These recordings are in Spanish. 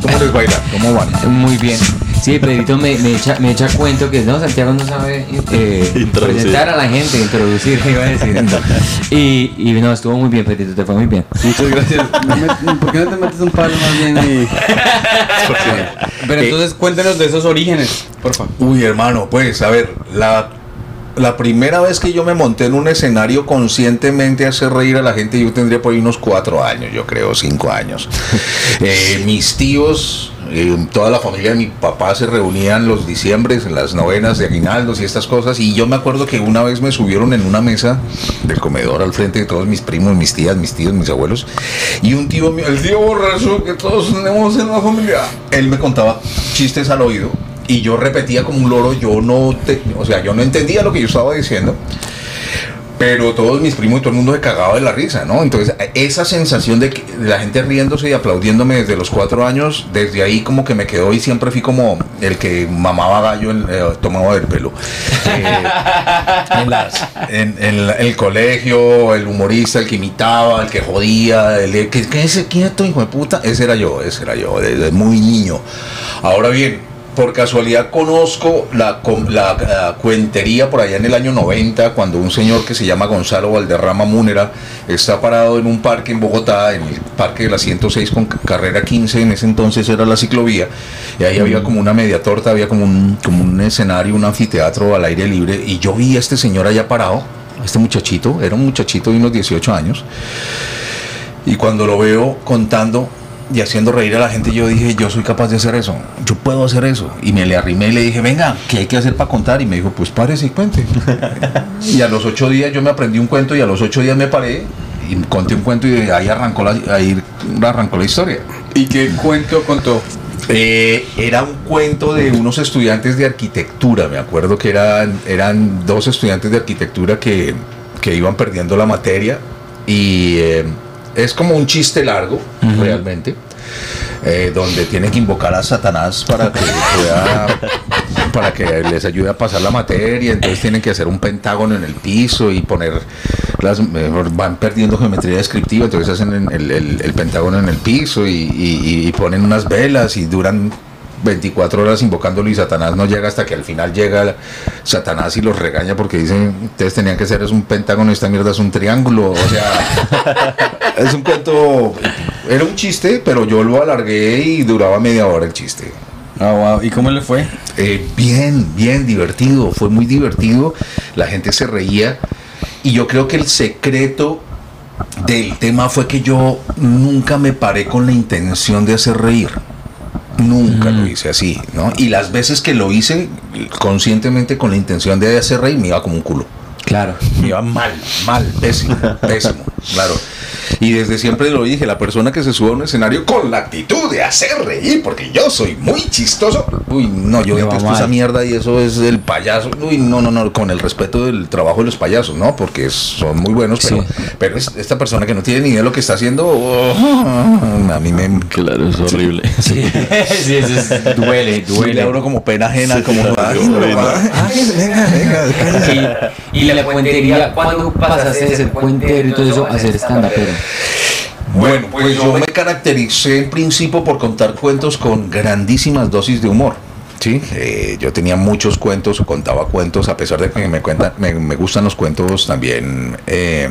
¿Cómo les baila? ¿Cómo van? Muy bien. Sí, Pedrito me, me, echa, me echa cuento que no, Santiago no sabe eh, presentar a la gente, introducir, iba a decir. Y, y no, estuvo muy bien, Pedrito, te fue muy bien. Muchas gracias. ¿Por qué no te metes un palo más bien y... Pero entonces cuéntenos de esos orígenes, por favor. Uy, hermano, pues, a ver, la, la primera vez que yo me monté en un escenario conscientemente a hacer reír a la gente, yo tendría por ahí unos cuatro años, yo creo, cinco años. Eh, mis tíos, eh, toda la familia de mi papá se reunían los diciembres en las novenas de aguinaldos y estas cosas, y yo me acuerdo que una vez me subieron en una mesa del comedor al frente de todos mis primos, mis tías, mis tíos, mis abuelos, y un tío mío, el tío borracho que todos tenemos en la familia, él me contaba chistes al oído y yo repetía como un loro, yo no, te- o sea, yo no entendía lo que yo estaba diciendo, pero todos mis primos y todo el mundo se cagaba de la risa, ¿no? Entonces, esa sensación de, que- la gente riéndose y aplaudiéndome desde los cuatro años, desde ahí como que me quedó y siempre fui como el que mamaba gallo, eh, tomaba del pelo. Eh, en, las- en- en el colegio, el humorista, el que imitaba, el que jodía, el que, que ese quieto, hijo de puta, ese era yo, ese era yo, desde muy niño. Ahora bien, por casualidad conozco la, cuentería por allá en el año 90, cuando un señor que se llama Gonzalo Valderrama Múnera está parado en un parque en Bogotá, en el parque de la 106 con ca- carrera 15, en ese entonces era la ciclovía, y ahí había como una media torta, había como un, como un escenario, un anfiteatro al aire libre, y yo vi a este señor allá parado, a este muchachito, era un muchachito de unos 18 años, y cuando lo veo contando y haciendo reír a la gente, yo dije, yo soy capaz de hacer eso, yo puedo hacer eso. Y me le arrimé y le dije, venga, ¿qué hay que hacer para contar? Y me dijo, pues párese y cuente. y a los ocho días yo me aprendí un cuento y a los ocho días me paré y conté un cuento y ahí arrancó la, ahí arrancó la historia. ¿Y qué cuento contó? Eh, era un cuento de unos estudiantes de arquitectura, me acuerdo que eran, eran dos estudiantes de arquitectura que, que iban perdiendo la materia y eh, es como un chiste largo, realmente, eh, donde tienen que invocar a Satanás para que pueda para que les ayude a pasar la materia, entonces tienen que hacer un pentágono en el piso y poner las van perdiendo geometría descriptiva, entonces hacen en el, el- el pentágono en el piso y, y- y ponen unas velas y duran 24 horas invocándolo y Satanás no llega hasta que al final llega Satanás y los regaña porque dicen, ustedes tenían que hacer es un pentágono, esta mierda es un triángulo, o sea, es un cuento, era un chiste, pero yo lo alargué y duraba media hora el chiste. Ah, wow. ¿Y cómo le fue? Eh, bien, bien divertido, fue muy divertido, la gente se reía y yo creo que el secreto del tema fue que yo nunca me paré con la intención de hacer reír. Nunca lo hice así, ¿no? Y las veces que lo hice conscientemente con la intención de hacer reír me iba como un culo. Claro. Me iba mal, mal, pésimo, pésimo, claro. Y desde siempre lo dije, la persona que se sube a un escenario con la actitud de hacer reír, porque yo soy muy chistoso. Uy, no, yo detesto esa mierda y eso es el payaso. Uy, no, no, no, con el respeto del trabajo de los payasos, ¿no? Porque son muy buenos, pero, Sí. pero es- esta persona que no tiene ni idea de lo que está haciendo, oh, a mí me... Claro, es horrible. Sí, sí, eso es- duele, Duele a uno como pena ajena, como... "Ay, no, ay, venga, venga, venga". Y, y la puentería, ¿cuándo pasaste de ser puentero y todo eso a ser stand Bueno, pues yo me caractericé en principio por contar cuentos con grandísimas dosis de humor. Sí, Eh, yo tenía muchos cuentos, contaba cuentos, a pesar de que me, cuentan, me, me gustan los cuentos también eh,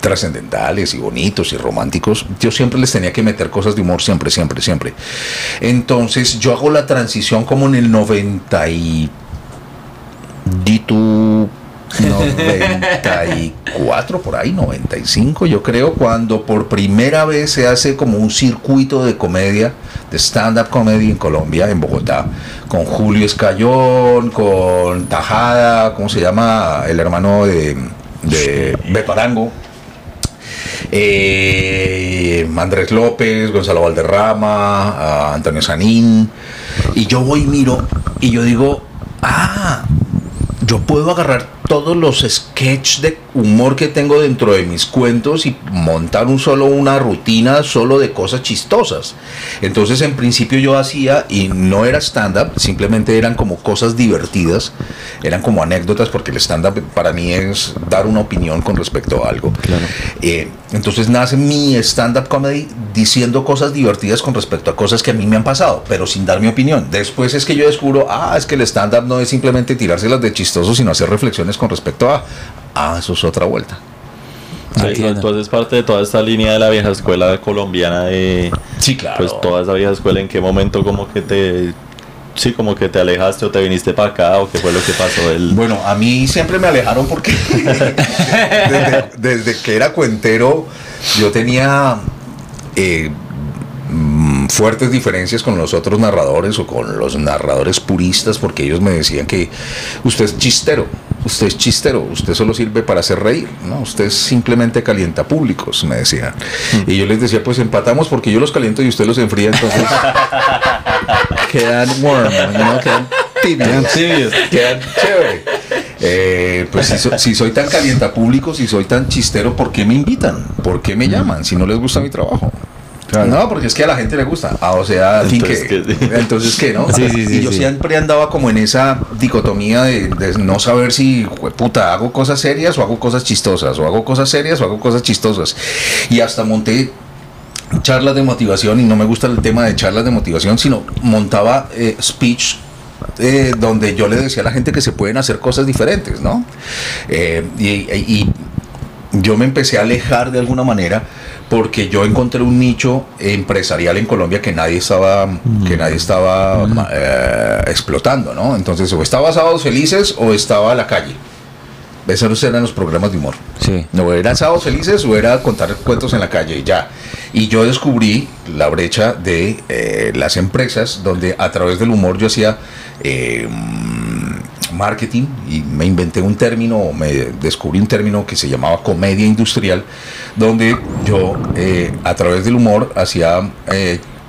trascendentales y bonitos y románticos. Yo siempre les tenía que meter cosas de humor, siempre, siempre, siempre. Entonces yo hago la transición como en el 90 y... di tú 94 por ahí, 95 yo creo, cuando por primera vez se hace como un circuito de comedia, de stand-up comedy en Colombia, en Bogotá, con Julio Escayón, con Tajada, ¿cómo se llama? El hermano de, de Beparango. Eh, Andrés López, Gonzalo Valderrama, Antonio Sanín, y yo voy y miro y yo digo, ah, yo puedo agarrar todos los sketches de humor que tengo dentro de mis cuentos y montar un solo una rutina solo de cosas chistosas. Entonces en principio yo hacía y no era stand up, simplemente eran como cosas divertidas, eran como anécdotas porque el stand up para mí es dar una opinión con respecto a algo. Eh, entonces nace mi stand up comedy diciendo cosas divertidas con respecto a cosas que a mí me han pasado, pero sin dar mi opinión. Después es que yo descubro, ah, es que el stand-up no es simplemente tirárselas de chistoso, sino hacer reflexiones con respecto a, ah, eso es otra vuelta. Sí, entonces parte de toda esta línea de la vieja escuela colombiana de... Sí, claro. Pues toda esa vieja escuela, ¿en qué momento como que te sí, como que te alejaste o te viniste para acá o qué fue lo que pasó? El... Bueno, a mí siempre me alejaron porque desde, que era cuentero yo tenía eh, mm, fuertes diferencias con los otros narradores o con los narradores puristas porque ellos me decían que usted es chistero, usted es chistero, usted solo sirve para hacer reír, ¿no? Usted simplemente calienta públicos, me decían. Mm. Y yo les decía, pues empatamos porque yo los caliento y usted los enfría, entonces quedan warm, ¿no? Quedan tibios. Quedan chévere. Eh, pues si, soy tan calienta público, si soy tan chistero, ¿por qué me invitan? ¿Por qué me llaman si no les gusta mi trabajo? No, porque es que a la gente le gusta. Ah, o sea, entonces, que, entonces ¿qué, no? Sí, sí, y yo siempre andaba como en esa dicotomía de, no saber si, puta, hago cosas serias o hago cosas chistosas, o hago cosas serias o hago cosas chistosas. Y hasta monté charlas de motivación y no me gusta el tema de charlas de motivación, sino montaba eh, speech eh, donde yo le decía a la gente que se pueden hacer cosas diferentes, ¿no? Eh, y, yo me empecé a alejar de alguna manera porque yo encontré un nicho empresarial en Colombia que nadie estaba, que nadie estaba explotando, ¿no? Entonces, o estaba Sábados Felices o estaba la calle. Esos eran los programas de humor. Sí. No eran sábados felices o era contar cuentos en la calle y ya. Y yo descubrí la brecha de eh, las empresas donde a través del humor yo hacía eh, marketing y me inventé un término, me descubrí un término que se llamaba comedia industrial, donde yo eh, a través del humor hacía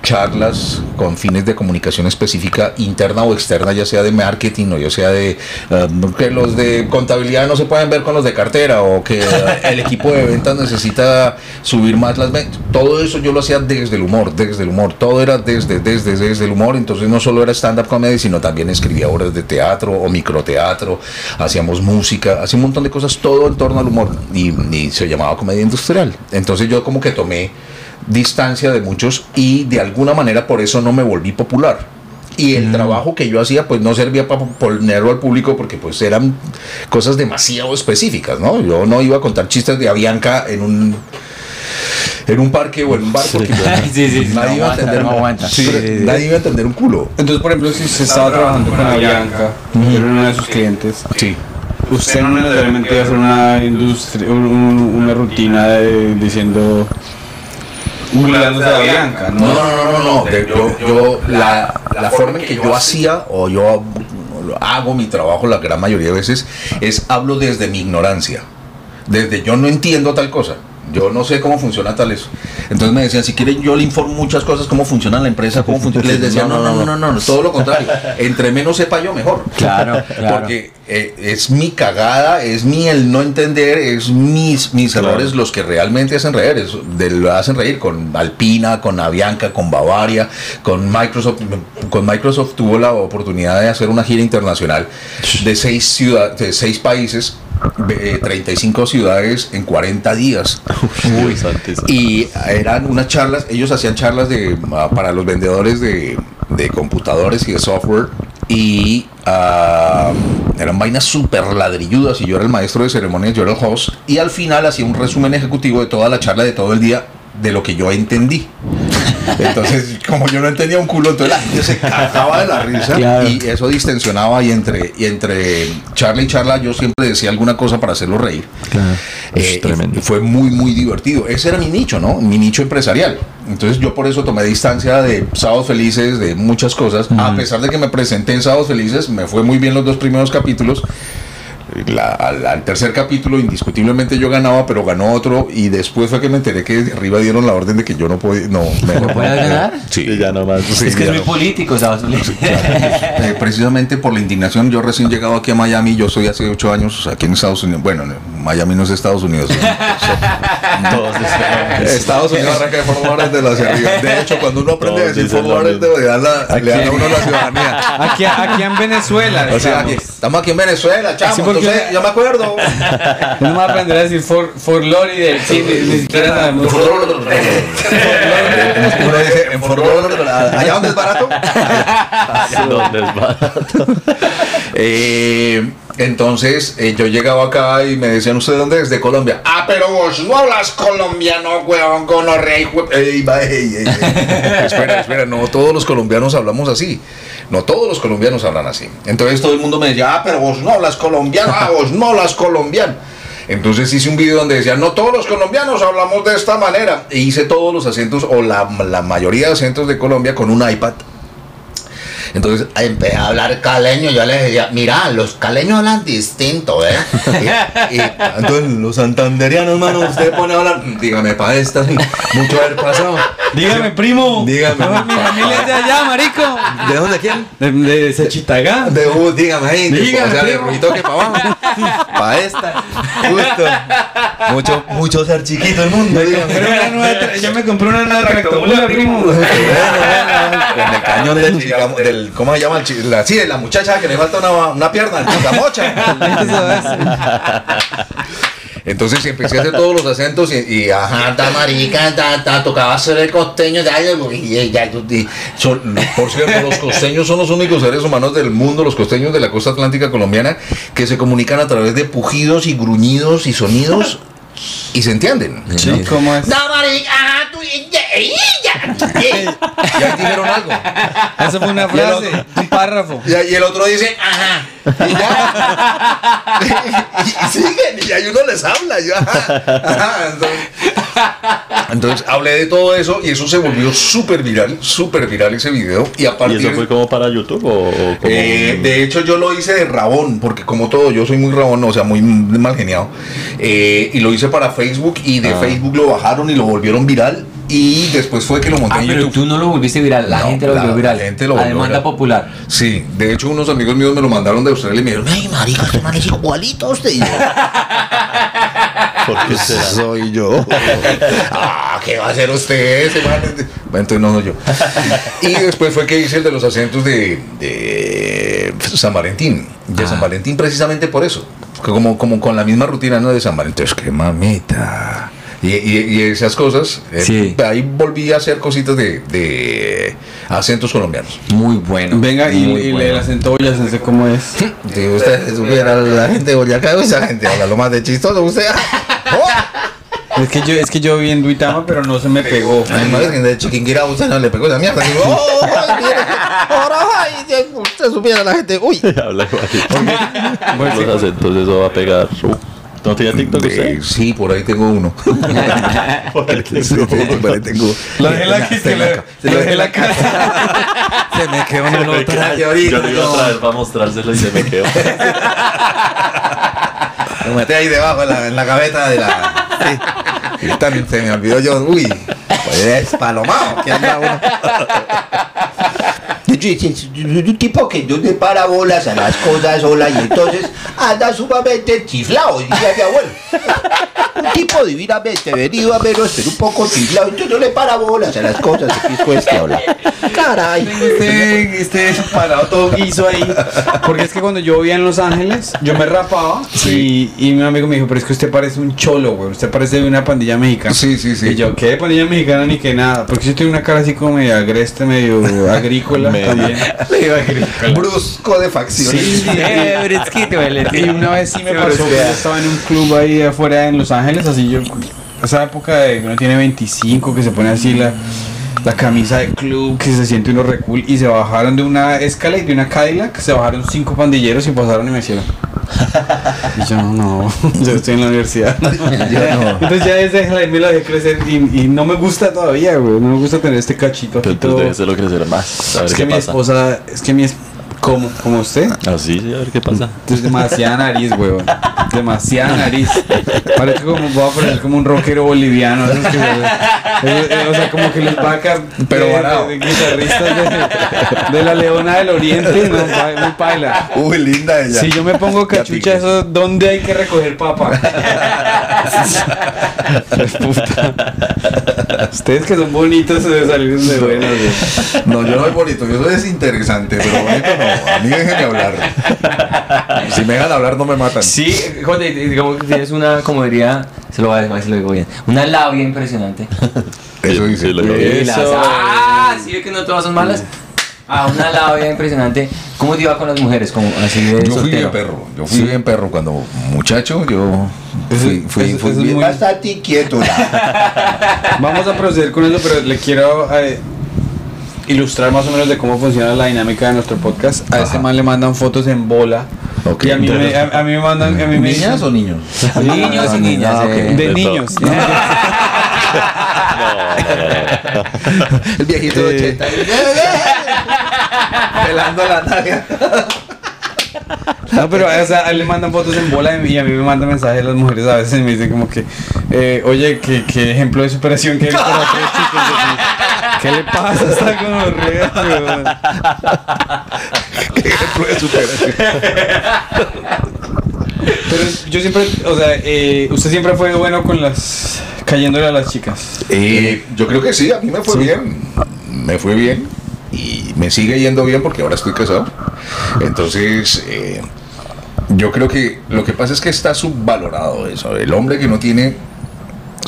charlas con fines de comunicación específica interna o externa, ya sea de marketing o ya sea de um, que los de contabilidad no se pueden ver con los de cartera o que el equipo de ventas necesita subir más las ventas. Todo eso yo lo hacía desde el humor, desde el humor, todo era desde, desde, desde el humor, entonces no solo era stand-up comedy, sino también escribía obras de teatro o microteatro, hacíamos música, hacía un montón de cosas, todo en torno al humor y, y se llamaba comedia industrial. Entonces yo como que tomé distancia de muchos y de alguna manera por eso no me volví popular. Y el mm. trabajo que yo hacía pues no servía para ponerlo al público porque pues eran cosas demasiado específicas, ¿no? Yo no iba a contar chistes de Avianca en un en un parque o en un barco nadie iba a entender nadie iba a entender un culo. Entonces, por ejemplo, si se estaba trabajando con Avianca, era uno de sus clientes. Sí usted no necesariamente iba a hacer una industria, una rutina de, diciendo un de Bianca, ¿no? No, no, no, no. Yo, yo, la, la forma en que yo hacía o yo hago mi trabajo la gran mayoría de veces es hablo desde mi ignorancia. Desde yo no entiendo tal cosa. Yo no sé cómo funciona tal eso. Entonces me decían, si quieren yo le informo muchas cosas, cómo funciona la empresa, cómo funciona. Les decía, no, no, no, no, no, todo lo contrario. Entre menos sepa yo, mejor. Claro, Porque eh, es mi cagada, es mi el no entender, es mis, mis errores los que realmente hacen reír. Es, de, hacen reír con Alpina, con Avianca, con Bavaria, con Microsoft. Con Microsoft tuvo la oportunidad de hacer una gira internacional de seis ciudades, de seis países 35 ciudades en 40 días. y eran unas charlas, ellos hacían charlas de, ah, para los vendedores de, computadores y de software y ah, eran vainas súper ladrilludas y yo era el maestro de ceremonias, yo era el host y al final hacía un resumen ejecutivo de toda la charla de todo el día de lo que yo entendí. Entonces, como yo no entendía un culo, entonces la gente se cagaba de la risa y eso distensionaba y entre, y entre charla y charla yo siempre decía alguna cosa para hacerlo reír. Claro. Eh, y fue muy, muy divertido. Ese era mi nicho, ¿no? Mi nicho empresarial. Entonces yo por eso tomé distancia de Sábados Felices, de muchas cosas. A pesar de que me presenté en Sábados Felices, me fue muy bien los dos primeros capítulos al, tercer capítulo indiscutiblemente yo ganaba, pero ganó otro y después fue que me enteré que de arriba dieron la orden de que yo no podía, no, ¿No ganar? Sí, ya nomás. es que es muy político, ¿sabes? Eh, precisamente por la indignación, yo recién llegado aquí a Miami, yo soy hace ocho años aquí en Estados Unidos, bueno, Miami no es Estados Unidos. Todos Estados Unidos arranca de Fort Lauderdale hacia arriba. De hecho, cuando uno aprende a decir Lauderdale, le dan, la, a uno la ciudadanía. Aquí, aquí en Venezuela. O sea, aquí- estamos. aquí en Venezuela, chamo. Sí, porque- entonces, yo me acuerdo. Uno va a aprender a decir for, for Lauderdale. Sí, ni, ni siquiera sabemos. Uno dice, en Fort Lauderdale, allá donde es barato. ¿Dónde es barato? Eh, entonces eh, yo llegaba acá y me decían, ¿usted de dónde es? De Colombia. Ah, pero vos no hablas colombiano, weón, gonorrea, hijo de- Ey, va, ey, ey, ey. espera, espera, no todos los colombianos hablamos así. No todos los colombianos hablan así. Entonces todo el mundo me decía, ah, pero vos no hablas colombiano, ah, vos no hablas colombiano. Entonces hice un video donde decía, no todos los colombianos hablamos de esta manera. E hice todos los acentos, o la, la mayoría de acentos de Colombia con un iPad. Entonces empecé a hablar caleño, yo les decía, mira, los caleños hablan distinto, ¿eh? Y, y entonces los santanderianos, hermano, usted pone a hablar, dígame, para esta, mucho haber pasado. Dígame, primo. Dígame. No, mi familia es de allá, marico. ¿De dónde quién? De, de Sechitagá. De uh, dígame ahí, de- Dígame, o sea, de primo. ruido que para abajo. Para esta, justo. Mucho, mucho ser chiquito el mundo, dígame. Pero una nueva yo me compré una nueva tractomula, primo. Con el cañón del, chica- del ¿cómo se llama? El la, sí, la muchacha que le falta una, una pierna. Eso es. Entonces empecé a hacer todos los acentos y, y ajá, ta marica, ta, ta, tocaba hacer el costeño, ya, y, ya, y- son- por cierto, los costeños son los únicos seres humanos del mundo, los costeños de la costa atlántica colombiana, que se comunican a través de pujidos y gruñidos y sonidos y se entienden. Sí, ¿cómo es? Ta marica, ajá, tú, y- ya, y- ya, y- y ahí dijeron algo. Eso fue una Y el frase, otro- un párrafo. Y, y el otro dice, ajá. Y ya. y, y siguen, y ahí uno les habla. y ajá, ajá. Entonces, entonces, hablé de todo eso y eso se volvió súper viral, súper viral ese video. Y a ¿Y partir eso fue como para YouTube o, o como eh, de hecho, yo lo hice de rabón, porque como todo, yo soy muy rabón, o sea, muy mal geniado. Eh, y lo hice para Facebook y de Ah. Facebook lo bajaron y lo volvieron viral. Y después fue que lo monté Ah, en pero YouTube. tú no lo volviste viral, la No, gente lo volvió viral. la gente lo a volvió demanda viral. popular. Sí, de hecho unos amigos míos me lo mandaron de Australia y me dijeron, ay marica, este man es igualito a usted. Y yo, ¿Por qué será? soy yo. ah, ¿qué va a hacer usted ese man? Bueno, entonces no soy yo. Y después fue que hice el de los acentos de, de San Valentín. De San Ah. Valentín precisamente por eso. Como, como con la misma rutina ¿no? de San Valentín. Es que mamita. Y, y- y esas cosas. eh, Sí. ahí volví a hacer cositas de, de acentos colombianos. Muy bueno. Venga, y, muy y bueno. le las sé cómo es. Si usted supiera la gente de Boyacá, esa gente habla lo más de chistoso. Usted. ¡Oh! Es que yo, es que yo vi en Duitama, pero no se me pegó. Ay, madre, que de Chiquinquirá usted no le pegó esa mierda. Digo, ¡Oh! usted supiera la gente. Uy. Habla igualito. Los acentos, eso va a pegar. ¿No tiene TikTok usted? Eh, sí, por ahí tengo uno. Por ahí Sí, por ahí tengo. Lo dejé la, Se me ca- se lo dejé la casa. Se me quedó en otro. quedó. Yo lo iba a traer para mostrárselo y se me quedó. Lo metí ahí debajo en la, en la gaveta de la. Sí. Y también se me olvidó yo. Uy, pues es palomado. que anda uno. Yo- yo- yo- yo- Un tipo que no le para bolas a las cosas sola y entonces anda sumamente chiflado, diría mi abuelo. Un tipo divinamente venido a menos, pero un poco chiflado, entonces no le para bolas a las cosas. ¿Qué es pues que habla? Caray. Este, este parado todo guiso ahí. Porque es que cuando yo vivía en Los Ángeles, yo me rapaba y, y mi amigo me dijo, pero es que usted parece un cholo, güey. Usted parece de una pandilla mexicana. Sí, sí, sí. Y yo, ¿qué de pandilla mexicana ni que nada? Porque yo tengo una cara así como medio agreste, medio agrícola Medio. También. Brusco de facciones. Sí, sí, Eh, Brisquito, Y una vez sí me pasó que yo estaba en un club ahí afuera en Los Ángeles, así yo, esa época de que uno tiene 25, que se pone así la, la camisa de club, que se siente uno recul, y se bajaron de una Escalade, de una Cadillac, se bajaron cinco pandilleros y pasaron y me hicieron. Y yo, no, yo estoy en la universidad. Entonces ya desde ahí me la dejé crecer y, y no me gusta todavía, güey, no me gusta tener este cachito Pero aquí entonces todo. debe hacerlo crecer más. A ver Es qué que mi esposa, es que mi es- ¿Cómo? ¿Como usted? Así, sí, a ver qué pasa. Es demasiada nariz, weón. Demasiada nariz. Parece como, voy a poner como un rockero boliviano. esos que- eh, eh, o sea, como que los vacas. Pero de, varado. de- de guitarristas de, de la Leona del Oriente, no, muy paila. Uy, linda ella. Si yo me pongo cachucha, eso, ¿dónde hay que recoger papa? Puta. Ustedes que son bonitos se salieron de buenos. güey. No, yo no soy bonito, yo soy desinteresante, pero bonito no. A mí déjenme hablar. Si me dejan hablar, no me matan. Sí, Jote, digamos que tienes una, como diría, se lo voy a decir, a lo digo bien, una labia impresionante. Eso Sí, dice. sí, las- Eso. ah, sí, ve que no todas son malas. Ah, una labia impresionante. ¿Cómo te iba con las mujeres? Como así de Yo fui bien perro, yo fui bien perro cuando muchacho, yo fui, fui, eso- fui eso bien- muy- Bastante inquieto. la- Vamos a proceder con eso, pero le quiero eh, ilustrar más o menos de cómo funciona la dinámica de nuestro podcast. A este man le mandan fotos en bola. Ok. Y a mí, me, a, a mí me mandan. A mí me ¿Niñas o niños? Niños y Ah, niñas. ah, eh. De De niños. todo. El viejito de 80. Pelando la nalga. No, pero o sea, a él le mandan fotos en bola y a mí me mandan mensajes las mujeres a veces y me dicen como que, eh, oye, ¿qué, qué ejemplo de superación que eres para tres chicos. así. ¿Qué le pasa? Está como re, weón. Qué ejemplo de superación. Pero yo siempre, o sea, eh, usted siempre fue bueno con las, cayéndole a las chicas. Eh, yo creo que sí, a mí me fue bien. Me fue bien. Y me sigue yendo bien porque ahora estoy casado. Entonces, eh, yo creo que lo que pasa es que está subvalorado eso. El hombre que no tiene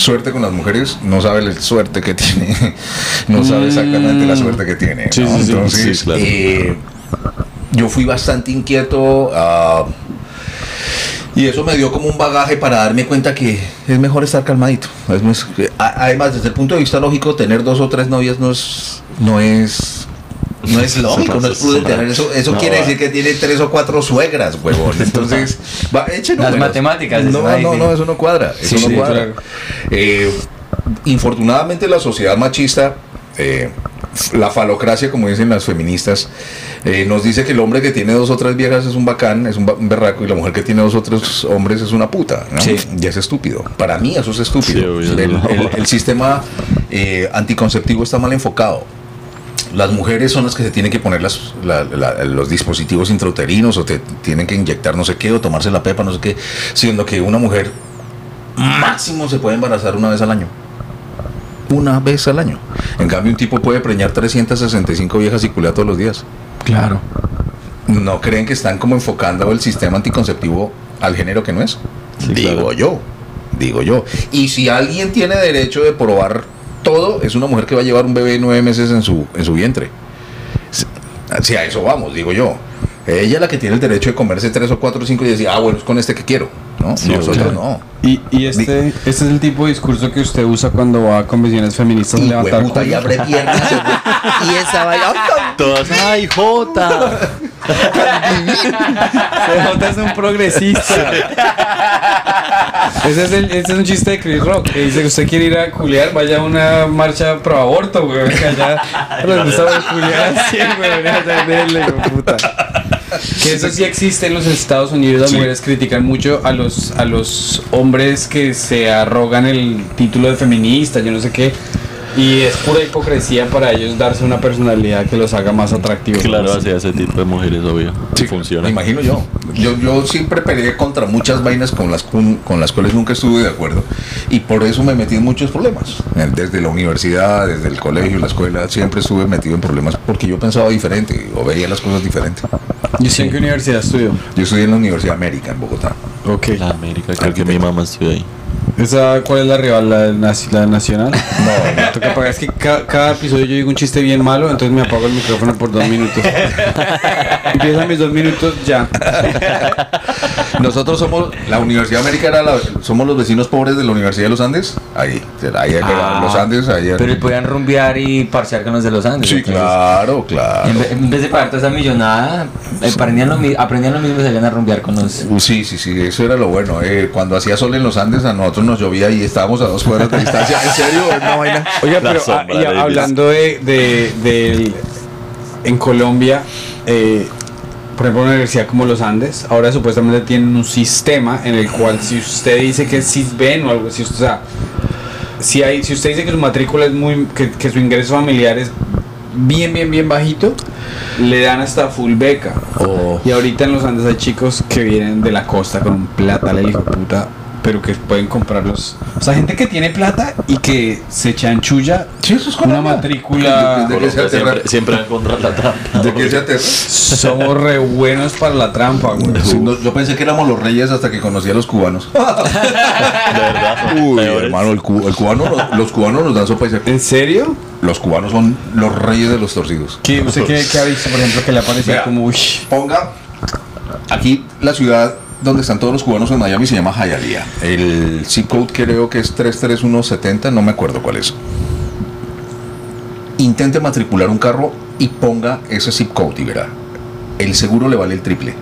suerte con las mujeres no sabe la suerte que tiene. No sabe exactamente la suerte que tiene. ¿no? sí, sí. Entonces, Sí, claro. eh, yo fui bastante inquieto. ah, y eso me dio como un bagaje para darme cuenta que es mejor estar calmadito. Es además, desde el punto de vista lógico, tener dos o tres novias no es, no es, no es lógico, no es prudente. Eso, eso No, quiere decir que tiene tres o cuatro suegras, huevón. Entonces, va, eche Las números. matemáticas, eso No, no, no, eso no cuadra. Eso Sí, no sí, cuadra. claro. Eh, infortunadamente, la sociedad machista. eh, la falocracia, como dicen las feministas, eh, nos dice que el hombre que tiene dos o tres viejas es un bacán, es un, ba- un berraco, y la mujer que tiene dos o tres hombres es una puta. ¿no? Sí. Y es estúpido. Para mí eso es estúpido. Sí, obvio, el, no. el- el sistema eh, anticonceptivo está mal enfocado. Las mujeres son las que se tienen que poner las- la- la- los dispositivos intrauterinos o te tienen que inyectar no sé qué o tomarse la pepa, no sé qué, siendo que una mujer máximo se puede embarazar una vez al año. Una vez al año. En cambio, un tipo puede preñar 365 viejas y culea todos los días. Claro. ¿No creen que están como enfocando el sistema anticonceptivo al género que no es? Sí, digo claro. yo, digo yo. Y si alguien tiene derecho de probar todo, es una mujer que va a llevar un bebé nueve meses en su, en su vientre. Si- a eso vamos, digo yo. Ella es la que tiene el derecho de comerse tres o cuatro o cinco y decir, ah, bueno, es con este que quiero. ¿no? Sí, Nosotros no. Y, y este, este es el tipo de discurso que usted usa cuando va a convenciones feministas Y levantar hueputa, y abre piernas. y esa vaina. Todas, ¡ay, Jota! CJ es un progresista. ese, es el, ese es un chiste de Chris Rock. Que dice que usted quiere ir a culiar, vaya a una marcha pro aborto, güey. Que allá les gusta culiar así, güey. Allá denle, puta. Que eso sí existe en los Estados Unidos. Las Sí. mujeres critican mucho a los, a los hombres que se arrogan el título de feminista, yo no sé qué. Y es pura hipocresía para ellos darse una personalidad que los haga más atractivos. Claro, hacia ese tipo de mujeres, obvio. Sí, funciona. Me imagino yo. yo. Yo siempre peleé contra muchas vainas con las, con, con las cuales nunca estuve de acuerdo. Y por eso me metí en muchos problemas. Desde la universidad, desde el colegio, la escuela, siempre estuve metido en problemas porque yo pensaba diferente o veía las cosas diferentes. ¿Y usted en qué universidad estudió? Yo estudié en la Universidad América, en Bogotá. Ok. La América, creo que mi mamá estudió ahí. ¿Esa, ¿Cuál es la rival? ¿La, la nacional? No, toca apagar. Es que ca- cada episodio yo digo un chiste bien malo, entonces me apago el micrófono por dos minutos. Empiezan mis dos minutos ya. Nosotros somos, la Universidad América era la- somos los vecinos pobres de la Universidad de los Andes. Ahí, ahí, Ah, los Andes, ahí. Pero podían rumbear y parciar con los de los Andes. sí, entonces, claro, claro. En, ve- en vez de pagar toda esa millonada, eh, aprendían, lo, aprendían lo mismo y salían a rumbear con los. Uh, Sí, sí, sí, eso era lo bueno. eh, cuando hacía sol en los Andes, a nosotros nos llovía y estábamos a dos cuadras de distancia. ¿En serio? Una vaina. Oiga, La pero sombra ah, de hablando de, de, en Colombia, eh, por ejemplo, una universidad como los Andes, ahora supuestamente tienen un sistema en el cual si usted dice que es CISBEN o algo así, o sea, si, hay, si usted dice que su matrícula es muy, que, que su ingreso familiar es bien, bien, bien bajito, le dan hasta full beca. Oh. Y ahorita en los Andes hay chicos que vienen de la costa con un plata, el hijo puta, pero que pueden comprarlos. O sea, gente que tiene plata y que se chanchulla Sí, eso es una matrícula. ¿De qué se siempre, siempre va a encontrar la trampa. ¿De qué se aterra? Somos re buenos para la trampa, güey. Sí, no, yo pensé que éramos los reyes hasta que conocí a los cubanos. De verdad. Uy, peores. hermano, el, cu- el cubano, no- los cubanos nos dan sopa y seco. ¿En serio? Los cubanos son los reyes de los torcidos. ¿Qué, ¿Usted qué, qué ha visto, por ejemplo, que le ha parecido como, uy, Ponga aquí la ciudad donde están todos los cubanos en Miami se llama Hialeah. El zip code creo que es 33170, no me acuerdo cuál es. Intente matricular un carro y ponga ese zip code y verá. El seguro le vale el triple.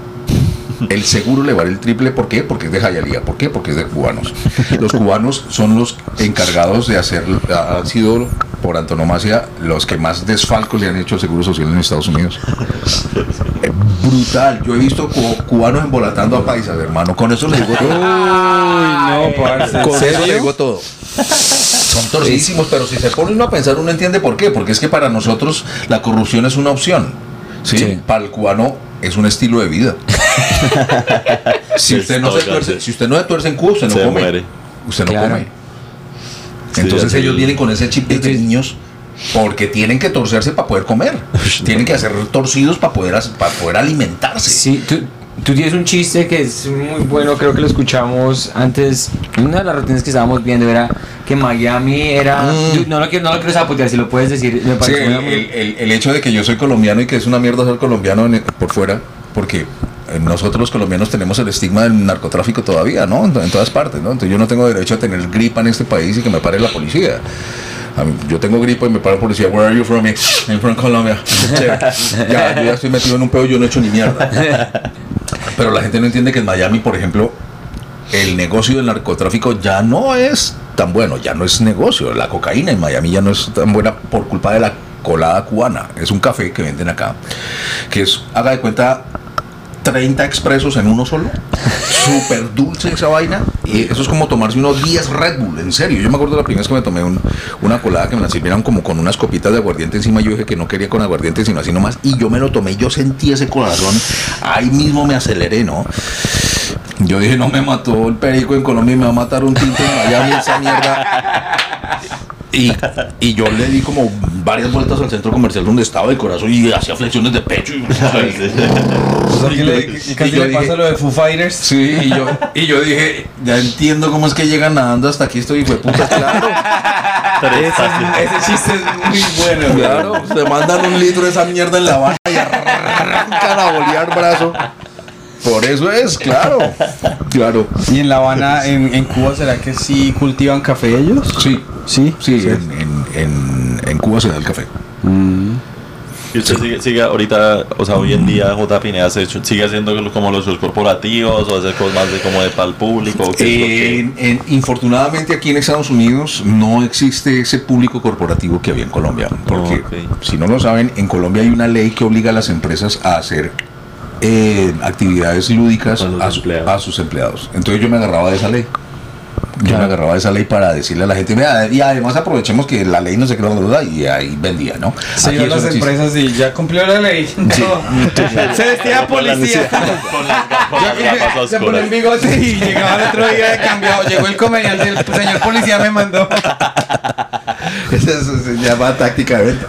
El seguro le vale el triple, ¿por qué? Porque es de Hialeah. ¿Por qué? Porque es de cubanos. Los cubanos son los encargados de hacer, han sido por antonomasia los que más desfalcos le han hecho al Seguro Social en Estados Unidos. Brutal. Yo he visto cu- cubanos embolatando a paisas, hermano. Con eso le digo todo. Uy, no, parce. ¿en Con eso le digo todo. Son torcidísimos, pero si se pone uno a pensar, uno entiende por qué. Porque es que para nosotros la corrupción es una opción. ¿sí? Sí. Para el cubano es un estilo de vida. si, usted no se tuerce, sí. si usted no se tuerce en Cuba, usted no Se come. muere. Usted no Claro. come. Sí, Entonces sé. ellos vienen con ese chip desde niños porque tienen que torcerse para poder comer. tienen que hacer torcidos para poder, para poder alimentarse. Sí, tú, tú tienes un chiste que es muy bueno, creo que lo escuchamos antes. Una de las rutinas que estábamos viendo era que Miami era. Mm. Yo No, lo quiero, no lo quiero sabotear, si lo puedes decir. Me Sí, el, muy- el- el- el hecho de que yo soy colombiano y que es una mierda ser colombiano en- por fuera, porque nosotros los colombianos tenemos el estigma del narcotráfico todavía, ¿no? En, todas partes, ¿no? Entonces yo no tengo derecho a tener gripa en este país y que me pare la policía. Yo tengo gripa y me para la policía. Where are you from? I'm from Colombia. Ya, yo ya estoy metido en un pedo, yo no he hecho ni mierda. Pero la gente no entiende que en Miami, por ejemplo, el negocio del narcotráfico ya no es tan bueno, ya no es negocio. La cocaína en Miami ya no es tan buena por culpa de la colada cubana. Es un café que venden acá, que es, haga de cuenta, 30 expresos en uno solo. Súper dulce esa vaina. Y eso es como tomarse unos 10 Red Bull, en serio. Yo me acuerdo la primera vez que me tomé un- una colada que me la sirvieron como con unas copitas de aguardiente encima. Yo dije que no quería con aguardiente, sino así nomás. Y yo me lo tomé, yo sentí ese corazón. Ahí mismo me aceleré, ¿no? Yo dije, no me mató el perico en Colombia y me va a matar un tinto en Miami, esa mierda. Y, y yo le di como varias vueltas al centro comercial donde estaba el corazón y hacía flexiones de pecho. Y, O sea, que le- y casi le pasa lo de Foo Fighters. Sí, y yo, y yo dije, ya entiendo cómo es que llegan nadando hasta aquí, estoy hijo de puta, claro. Ese chiste es muy bueno, Claro, se mandan un litro de esa mierda en la vaina y arrancan a bolear brazo. Por eso es, claro. Claro. ¿Y en La Habana, en, en Cuba, será que sí cultivan café ellos? Sí, Sí. sí, en, en, en, en Cuba se da el café. Y usted sigue, sigue ahorita, o sea, hoy en día J. Pineda se hecho- sigue haciendo como los shows corporativos o hace cosas más de como de para el público. ¿o qué es lo que- En- en- infortunadamente aquí en Estados Unidos no existe ese público corporativo que había en Colombia. Porque si no lo saben, en Colombia hay una ley que obliga a las empresas a hacer eh, actividades lúdicas A los a, su- empleados. a sus empleados. Entonces yo me agarraba de esa ley. Yo me agarraba de esa ley para decirle a la gente, "Vea, y además aprovechemos que la ley no se creó duda y ahí vendía, ¿no? Se iban las empresas y ya cumplió la ley. No. Se vestía policía. necesidad- con las gafas- con las gafas Se pone el bigote y llegaba el otro día de cambiado. Llegó el comediante, el señor policía me mandó. Esa es- se llama táctica de venta.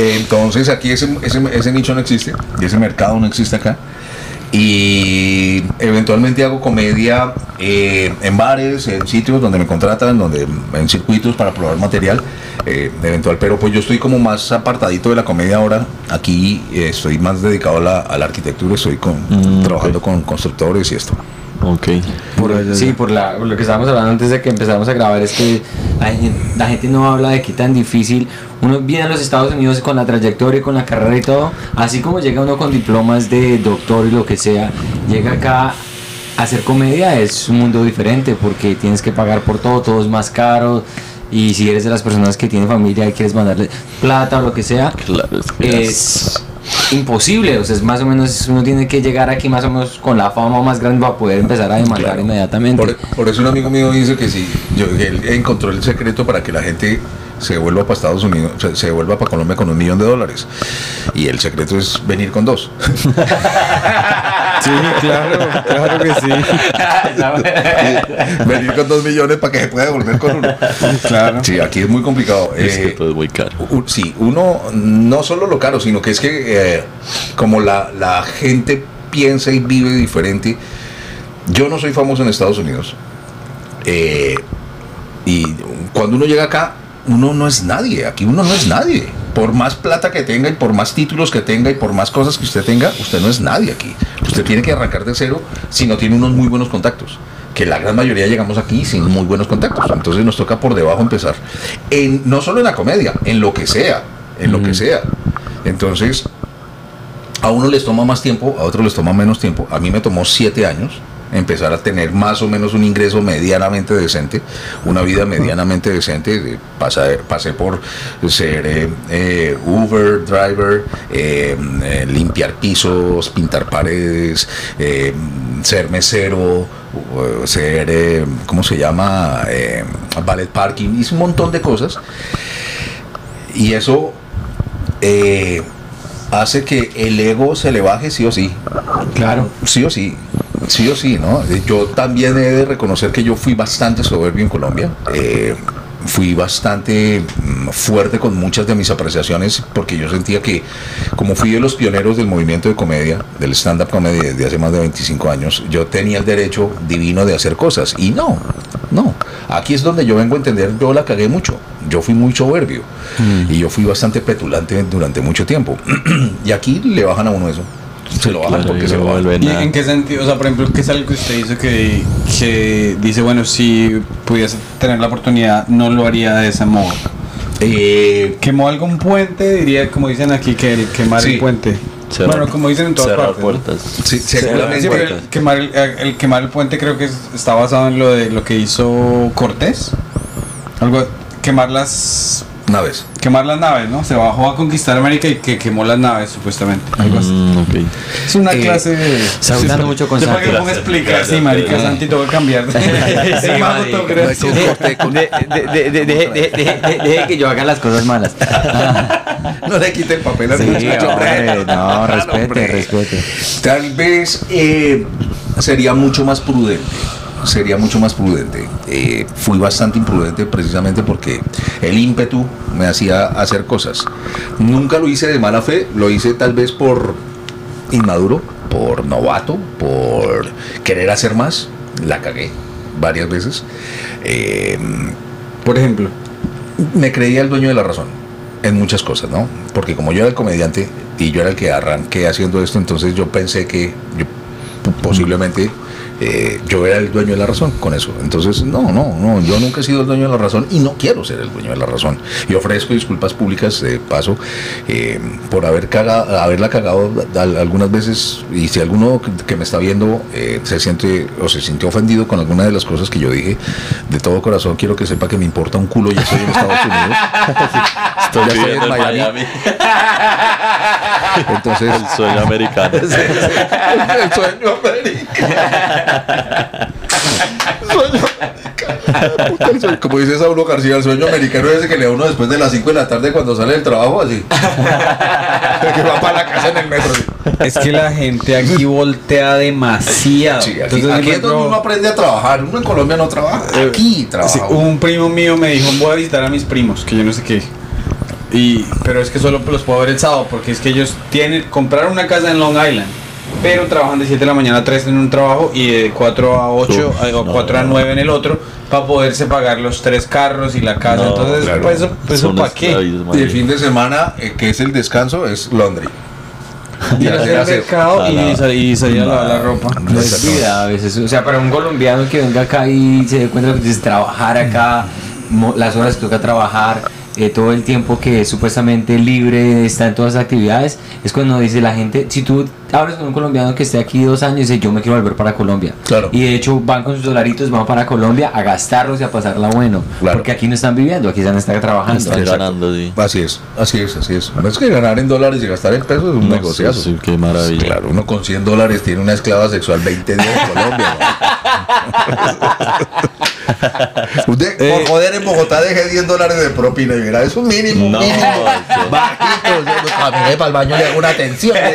Entonces aquí ese, ese, ese nicho no existe, y ese mercado no existe acá. Y eventualmente hago comedia eh, en bares, en sitios donde me contratan, donde en circuitos para probar material eh, eventual. Pero pues yo estoy como más apartadito de la comedia ahora. Aquí eh, estoy más dedicado a la, a la arquitectura, estoy con, Mm, trabajando con constructores y esto. Ok. Por- sí, por, la, por lo que estábamos hablando antes de que empezáramos a grabar, es que la gente, no habla de qué tan difícil uno viene a los Estados Unidos con la trayectoria y con la carrera y todo, así como llega uno con diplomas de doctor y lo que sea, llega acá a hacer comedia es un mundo diferente porque tienes que pagar por todo, todo es más caro y si eres de las personas que tienen familia y quieres mandarle plata o lo que sea, Claro, es imposible. O sea, es más o menos, uno tiene que llegar aquí más o menos con la fama más grande para poder empezar a demandar Claro. inmediatamente. Por, por eso un amigo mío dice que sí, yo, él encontró el secreto para que la gente se vuelva para Estados Unidos, se, se vuelva para Colombia con un millón de dólares. Y el secreto es venir con dos. Sí, claro, claro que sí. venir con dos millones para que se pueda devolver con uno. Claro. Sí, aquí es muy complicado. Es que Eh, todo es muy caro. sí, uno, no solo lo caro, sino que es que eh, como la, la gente piensa y vive diferente, yo no soy famoso en Estados Unidos. Eh, y cuando uno llega acá, uno no es nadie. Aquí uno no es nadie. Por más plata que tenga y por más títulos que tenga y por más cosas que usted tenga, usted no es nadie aquí. Usted tiene que arrancar de cero si no tiene unos muy buenos contactos. Que la gran mayoría llegamos aquí sin muy buenos contactos. Entonces nos toca por debajo empezar. En, no solo en la comedia, en lo que sea. En lo que sea. Entonces, a uno les toma más tiempo, a otros les toma menos tiempo. A mí me tomó siete años empezar a tener más o menos un ingreso medianamente decente, una vida medianamente decente. De- Pasé, pasé por ser eh, eh, Uber driver, eh, limpiar pisos, pintar paredes, ser mesero, ser, ¿cómo se llama? Ballet parking, hice un montón de cosas. Y eso hace que el ego se le baje sí o sí. Claro. Sí o sí. Sí o sí, ¿no? Eh, Yo también he de reconocer que yo fui bastante soberbio en Colombia. Eh, fui bastante mm, fuerte con muchas de mis apreciaciones porque yo sentía que como fui de los pioneros del movimiento de comedia, del stand-up comedy desde hace más de 25 años, yo tenía el derecho divino de hacer cosas. Y no, no. Aquí es donde yo vengo a entender, yo la cagué mucho. Yo fui muy soberbio y yo fui bastante petulante durante mucho tiempo. y aquí le bajan a uno eso. Se lo bajan Claro, porque se no lo bajan. ¿Y en qué sentido? O sea, por ejemplo, ¿qué es algo que usted hizo que, que dice, bueno, si pudiese tener la oportunidad, no lo haría de ese modo? Eh, ¿Quemó algún puente? Diría, como dicen aquí, que el quemar Sí. el puente. Cerrar- bueno, como dicen en todas cerrar partes. ¿no? puertas. sí, seguramente. Sí, el quemar el, el quemar el puente creo que es- está basado en lo de lo que hizo Cortés. Algo quemar las Naves. quemar las naves, ¿no? Se bajó a conquistar América y que quemó las naves supuestamente. Algo así. Mm, ok. Es una Eh, clase de Está hablando mucho con Yo para que Santi. me ponga a explicar, sí, marica. Santi, tengo que cambiar. Sí, marica. Deje que yo haga las cosas malas. No le quite el papel al Sí, muchacho, hombre, no, respete, respete. Tal vez eh, sería mucho más prudente. Sería mucho más prudente. Eh, fui bastante imprudente precisamente porque el ímpetu me hacía hacer cosas. Nunca lo hice de mala fe, lo hice tal vez por inmaduro, por novato, por querer hacer más. La cagué varias veces. Eh, Por ejemplo, me creía el dueño de la razón en muchas cosas, ¿no? Porque como yo era el comediante y yo era el que arranqué haciendo esto, entonces yo pensé que yo, posiblemente eh, yo era el dueño de la razón con eso. Entonces, no, no, no, yo nunca he sido el dueño de la razón y no quiero ser el dueño de la razón. Y ofrezco disculpas públicas de paso eh, por haber caga- haberla cagado al- algunas veces y si alguno que- me está viendo eh, se siente o se sintió ofendido con alguna de las cosas que yo dije, de todo corazón quiero que sepa que me importa un culo, ya estoy en Estados Unidos. Estoy Ya estoy en en Miami. Miami. Entonces, El sueño americano. el sueño americano. Como dice Saulo García, el sueño americano es ese que le da uno después de las 5 de la tarde cuando sale del trabajo, así. que va para la casa en el metro. así. es que la gente aquí voltea demasiado. Sí, aquí, Entonces, aquí es donde uno aprende a trabajar. Uno en Colombia no trabaja. Aquí trabaja. sí, un primo mío me dijo, voy a visitar a mis primos, que yo no sé qué. Y, pero es que solo los puedo ver el sábado, porque es que ellos tienen, compraron una casa en Long Island, pero trabajan de 7 de la mañana a 3 en un trabajo y de 4 a 8 Uf, o no, 4 a no. 9 en el otro, para poderse pagar los tres carros y la casa. No, Entonces, claro. pues eso, pues, eso ¿para qué? Y el fin de semana, eh, que es el descanso, es laundry. Ir a hacer el mercado A y, la- sal- y salir a lavar la ropa. No es vida a veces. O sea, para un colombiano que venga acá y se dé cuenta de que es trabajar acá, las horas que toca trabajar, eh, todo el tiempo que es supuestamente libre, está en todas las actividades, es cuando dice la gente, si tú hablas con un colombiano que esté aquí dos años, dice yo me quiero volver para Colombia. Claro. Y de hecho van con sus dolaritos, van para Colombia a gastarlos y a pasarla bueno. Claro. Porque aquí no están viviendo, aquí están, están trabajando. Están ganando, sí. Así es, así es, así es. No es que ganar en dólares y gastar en pesos es un No, negociazo. sí, sí, qué maravilla. Claro, uno con 100 dólares tiene una esclava sexual 20 días en Colombia. ¿no? Usted, por joder, en Bogotá deje 10 dólares de propina y mira, es un mínimo, No, mínimo. Bajito. yo para el baño y hago una atención. Eh,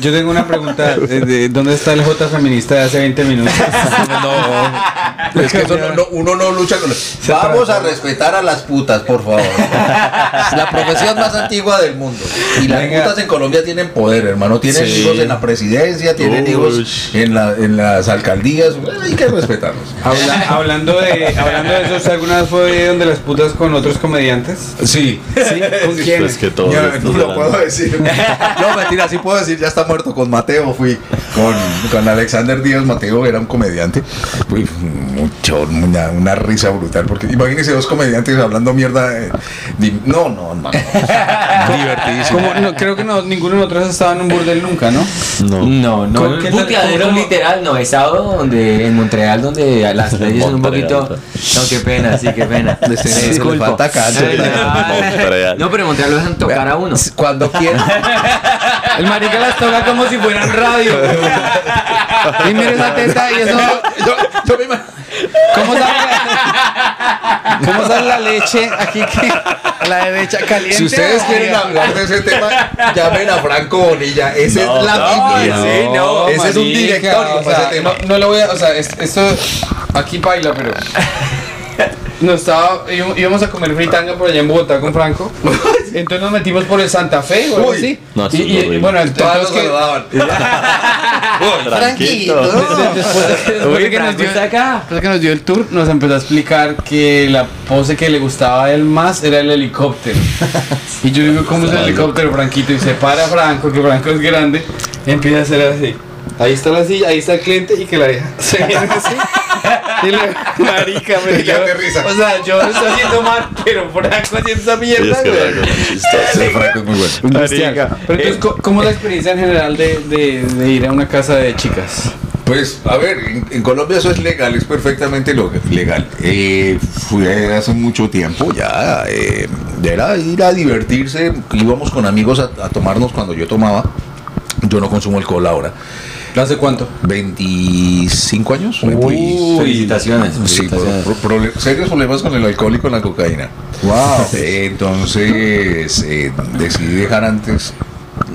yo tengo una pregunta. eh, de- ¿Dónde está el J feminista de hace 20 minutos? No, es que eso no, no- uno no lucha con... Vamos a respetar a las putas, por favor. Es la profesión más antigua del mundo. Y las Venga. putas en Colombia tienen poder, hermano. Tienen Sí. hijos en la presidencia, tienen Uy. hijos en, la, en las alcaldías. Hay que respetarlos. Habla- hablando, de, hablando de eso, ¿usted alguna vez fue donde las putas con otros comediantes? Sí. ¿Sí? ¿Con quién? Pues que todos Yo no lo puedo decir. No, mentira, sí puedo decir, ya está muerto. Con Mateo fui, con, con Alexander Díaz Mateo, era un comediante. Uy, mucho, una, una risa brutal. Porque imagínense dos comediantes hablando mierda. eh, di- no, no, no. Divertidísimo. No, creo que no, ninguno de nosotros ha estado en un burdel nunca, ¿no? No. No, no, ¿Con un qué tal- puteadero literal, no, he estado donde, en Montreal donde las leyes son un poquito... No, qué pena, sí, qué pena. Falta. Ay, no. Pero en Montreal lo dejan tocar a uno. Cuando quieran. El marica las toca como si fueran radio. y mire esa teta y eso. Yo, yo me imagino. ¿Cómo sale, la, ¿Cómo sale la leche aquí que a la derecha caliente? Si ustedes quieren hablar de ese tema, llamen a Franco Bonilla. Esa No, es la no, Biblia. sí, no, Ese es un marica, directorio o sea, ese tema. No, no lo voy a, o sea, es- esto aquí baila, pero no estaba, íbamos íbamos a comer fritanga por allá en Bogotá con Franco. Entonces nos metimos por el Santa Fe o algo Uy. así. No, y, es y- bueno, Todos entonces nos que. Tranquilo. después después de que nos dio, después de que nos dio el tour, nos empezó a explicar que la pose que le gustaba a él más era el helicóptero. Y yo digo, ¿cómo es el helicóptero, Franquito? Y se para Franco, que Franco es grande, y empieza a hacer así. Ahí está la silla, ahí está el cliente y que la deja. Se viene así. Y le, marica, me Y le hace risa. O sea, yo lo estoy haciendo mal, pero Franco haciendo esa mierda, es que güey. Franco es muy bueno. Un bestial. Pero entonces, ¿cómo- ¿cómo es la experiencia en general de, de, de ir a una casa de chicas? Pues, a ver, en, en Colombia eso es legal, es perfectamente lo- legal. Eh, fui hace mucho tiempo ya, eh, era ir a divertirse, íbamos con amigos a, a tomarnos cuando yo tomaba. Yo no consumo alcohol ahora. ¿Hace cuánto? 25 años. Uy, 26. felicitaciones. Sí, serios problemas con el alcohol y con la cocaína. Wow. Entonces eh, decidí dejar antes.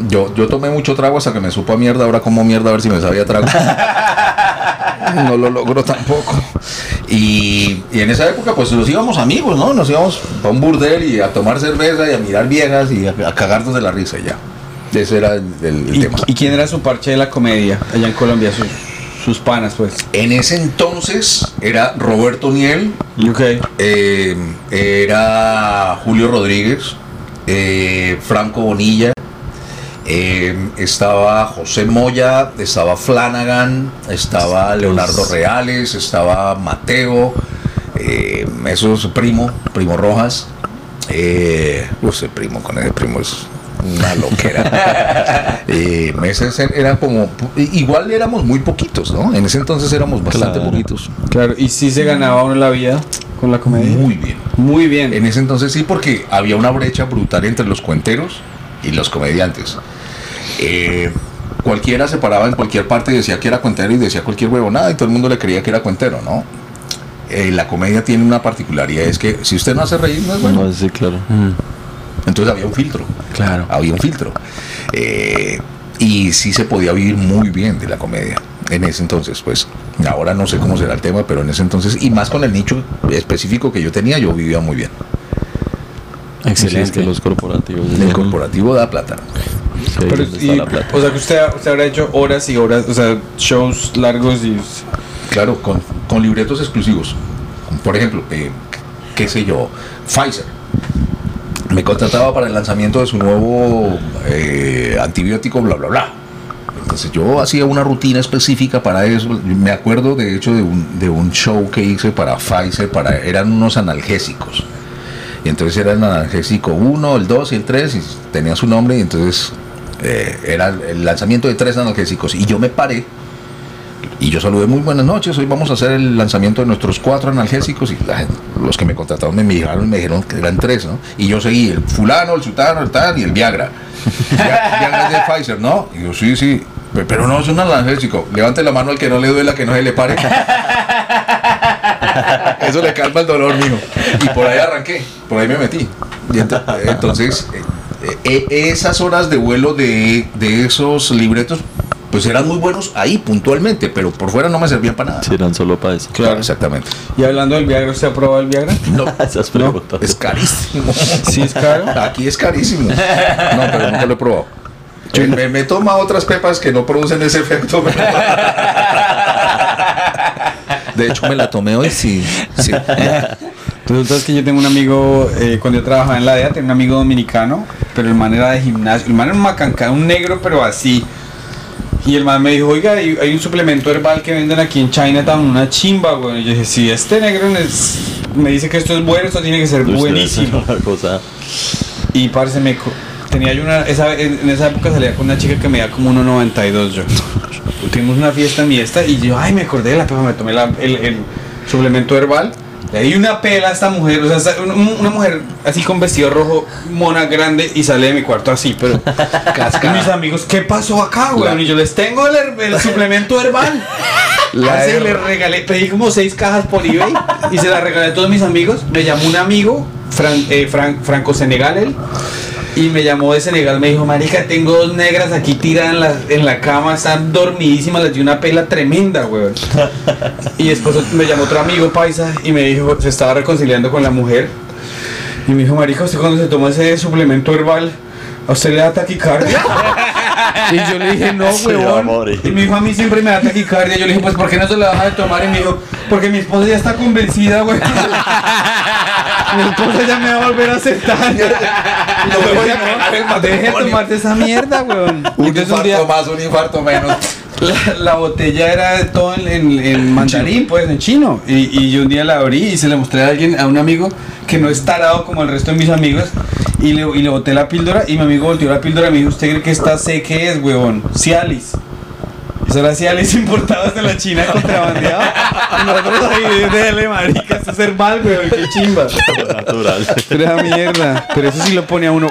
Yo, yo tomé mucho trago hasta que me supo a mierda, ahora como mierda a ver si me sabía trago. No lo logro tampoco. Y, y en esa época pues nos íbamos amigos, ¿no? Nos íbamos a un burdel y a tomar cerveza y a mirar viejas y a, a cagarnos de la risa y ya. Ese era el, el- el ¿Y, tema. y quién era su parche de la comedia allá en Colombia? Sus, sus panas, pues. En ese entonces era Roberto Niel, Ok. Eh, era Julio Rodríguez, eh, Franco Bonilla, eh, estaba José Moya, estaba Flanagan, estaba Leonardo Reales, estaba Mateo, eh, eso es primo, primo Rojas. Eh, ese primo, con ese primo es una loquera. eh, ese era como, igual éramos muy poquitos, ¿no? En ese entonces éramos bastante Claro. poquitos. Claro, ¿y si se ganaba uno la vida con la comedia? Muy bien. Muy bien. En ese entonces sí, porque había una brecha brutal entre los cuenteros y los comediantes. Eh, cualquiera se paraba en cualquier parte y decía que era cuentero y decía cualquier huevonada y todo el mundo le creía que era cuentero, ¿no? Eh, la comedia tiene una particularidad, es que si usted no hace reír, no es bueno. No, sí, claro. Entonces había un filtro. Claro. Había un filtro. Eh, y sí se podía vivir muy bien de la comedia. En ese entonces, pues, ahora no sé cómo será el tema, pero en ese entonces, y más con el nicho específico que yo tenía, yo vivía muy bien. Sí, es Excelente. que los corporativos. El corporativo da plata. Sí, Pero, y- la plata. o sea, que usted, usted habrá hecho horas y horas, o sea, shows largos y... Claro, con, con libretos exclusivos. Por ejemplo, eh, qué sé yo, Pfizer. Me contrataba para el lanzamiento de su nuevo eh, antibiótico, bla, bla, bla. Entonces yo hacía una rutina específica para eso. Me acuerdo de hecho de un, de un show que hice para Pfizer, para, eran unos analgésicos. Y entonces era el analgésico 1, el 2 y el 3, y tenía su nombre, y entonces eh, era el lanzamiento de tres analgésicos. Y yo me paré y yo saludé muy buenas noches, hoy vamos a hacer el lanzamiento de nuestros cuatro analgésicos y los que me contrataron me miraron me dijeron que eran tres, ¿no? Y yo seguí el fulano, el sutano, el tal y el Viagra. Via- Viagra es de Pfizer, ¿no? Y yo, sí, sí, pe- pero no es un analgésico. Levante la mano al que no le duela, que no se le pare. Eso le calma el dolor mío. Y por ahí arranqué, por ahí me metí. Y ent- entonces, eh, eh, esas horas de vuelo de, de esos libretos, pues eran muy buenos ahí puntualmente, pero por fuera no me servían para nada. Si eran solo para eso. Claro, exactamente. Y hablando del Viagra, ¿usted ha probado el Viagra? No, Esas preguntas. es carísimo. Sí, es caro. Aquí es carísimo. No, pero nunca lo he probado. Me, me toma otras pepas que no producen ese efecto. pero- De hecho, me la tomé hoy, sí. sí. Resulta es que yo tengo un amigo, eh, cuando yo trabajaba en la DEA, tenía un amigo dominicano, pero el man era de gimnasio. El man era un macanca, un negro, pero así. Y el man me dijo, oiga, hay, hay un suplemento herbal que venden aquí en Chinatown, una chimba, güey. Y yo dije, si este negro es- me dice que esto es bueno, esto tiene que ser buenísimo. Y parce, me tenía yo una, esa, en, en esa época salía con una chica que me da como 1.92 yo. Tuvimos una fiesta en mi esta y yo, ay, me acordé de la pepa, me tomé la- el, el suplemento herbal. Le di una pela a esta mujer, o sea, una, mujer así con vestido rojo, mona grande y sale de mi cuarto así, pero y mis amigos, ¿qué pasó acá, güey? Y yo les tengo el, suplemento herbal. Le regalé, pedí como seis cajas por eBay y se las regalé a todos mis amigos. Me llamó un amigo, Fran- eh, Fran- Franco Senegal, él, y me llamó de Senegal. Me dijo, Marica, tengo dos negras aquí tiradas en la, en la cama, están dormidísimas, les di una pela tremenda, weón. Y después me llamó otro amigo paisa y me dijo, se estaba reconciliando con la mujer. Y me dijo, Marica, usted cuando se toma ese suplemento herbal, ¿a usted le da taquicardia? Y yo le dije, no, Sí, a weón. morir. y mi hijo a mí siempre me da taquicardia. Yo le dije, pues, ¿por qué no se la deja de tomar? Y me dijo, porque mi esposa ya está convencida, güey. mi esposa ya me va a volver a aceptar. No me voy a cagar el Deje de matrimonio. tomarte esa mierda, weón. Un Entonces un infarto día más, un infarto menos. la, la botella era todo en, en- en mandarín, pues, en chino. Y, y yo un día la abrí y se la mostré a alguien, a un amigo que no es tarado como el resto de mis amigos. Y le, y le boté la píldora y mi amigo volteó la píldora y me dijo, ¿usted cree que esta sé qué es, huevón? Cialis. Eso era Cialis importadas de la China contrabandeado. Y nosotros ahí, dele, marica, esto es herbal, weón, qué chimba. Natural. Esa mierda. Pero eso sí lo pone a uno.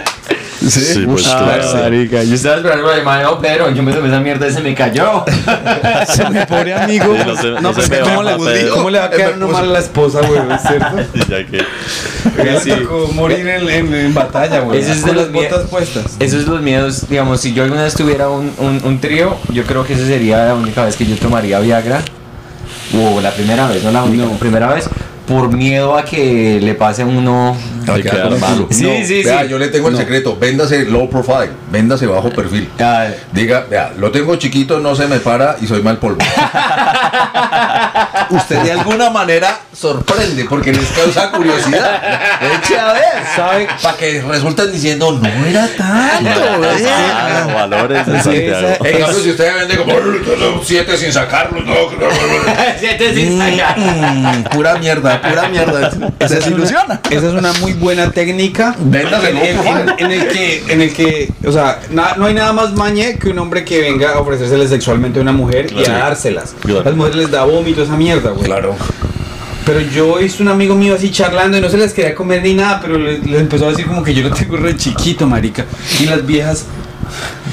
Sí, pues Ah, claro. marica, yo estaba esperando lo de mano, pero yo me tomé esa mierda y se me cayó. Se me pobre amigo. Sí, no se- no pues se que me ¿cómo, le, pero- ¿cómo le va a quedar uno mal a la esposa, weón? ¿Cierto? Ya que. Tocó morir en, en, en batalla, güey. Ese es de con las botas puestas. Esos son los miedos, digamos, si yo alguna vez tuviera un, un, un trío, yo creo que esa sería la única vez que yo tomaría Viagra. O la primera vez, no la única, No. primera vez, por miedo a que le pase a uno. Malo. Sí, No, sí, vea, sí. yo le tengo el secreto. Véndase low profile, véndase bajo perfil. Ah, Diga, vea, lo tengo chiquito, no se me para y soy mal polvo. Usted de alguna manera sorprende porque les causa curiosidad. Eche a ver, ¿sabe? Para que resulten diciendo, no era tanto, Ah, ¿eh? valores de Sí, Santiago. En cambio, si usted vende como siete sin sacarlos, no, no, no, no. siete sin sacar. Mm, pura mierda, pura mierda. Se desilusiona. Esa es una muy buena técnica. Véndase en, low en- profile. en- en el que, en el que, o sea, na- no hay nada más mañe que un hombre que venga a ofrecérsele sexualmente a una mujer y a dárselas. Claro. Las mujeres les da vómito esa mierda, güey. Claro. Pero yo he visto un amigo mío así charlando y no se les quería comer ni nada, pero les, les empezó a decir como que yo lo tengo re chiquito, marica. Y las viejas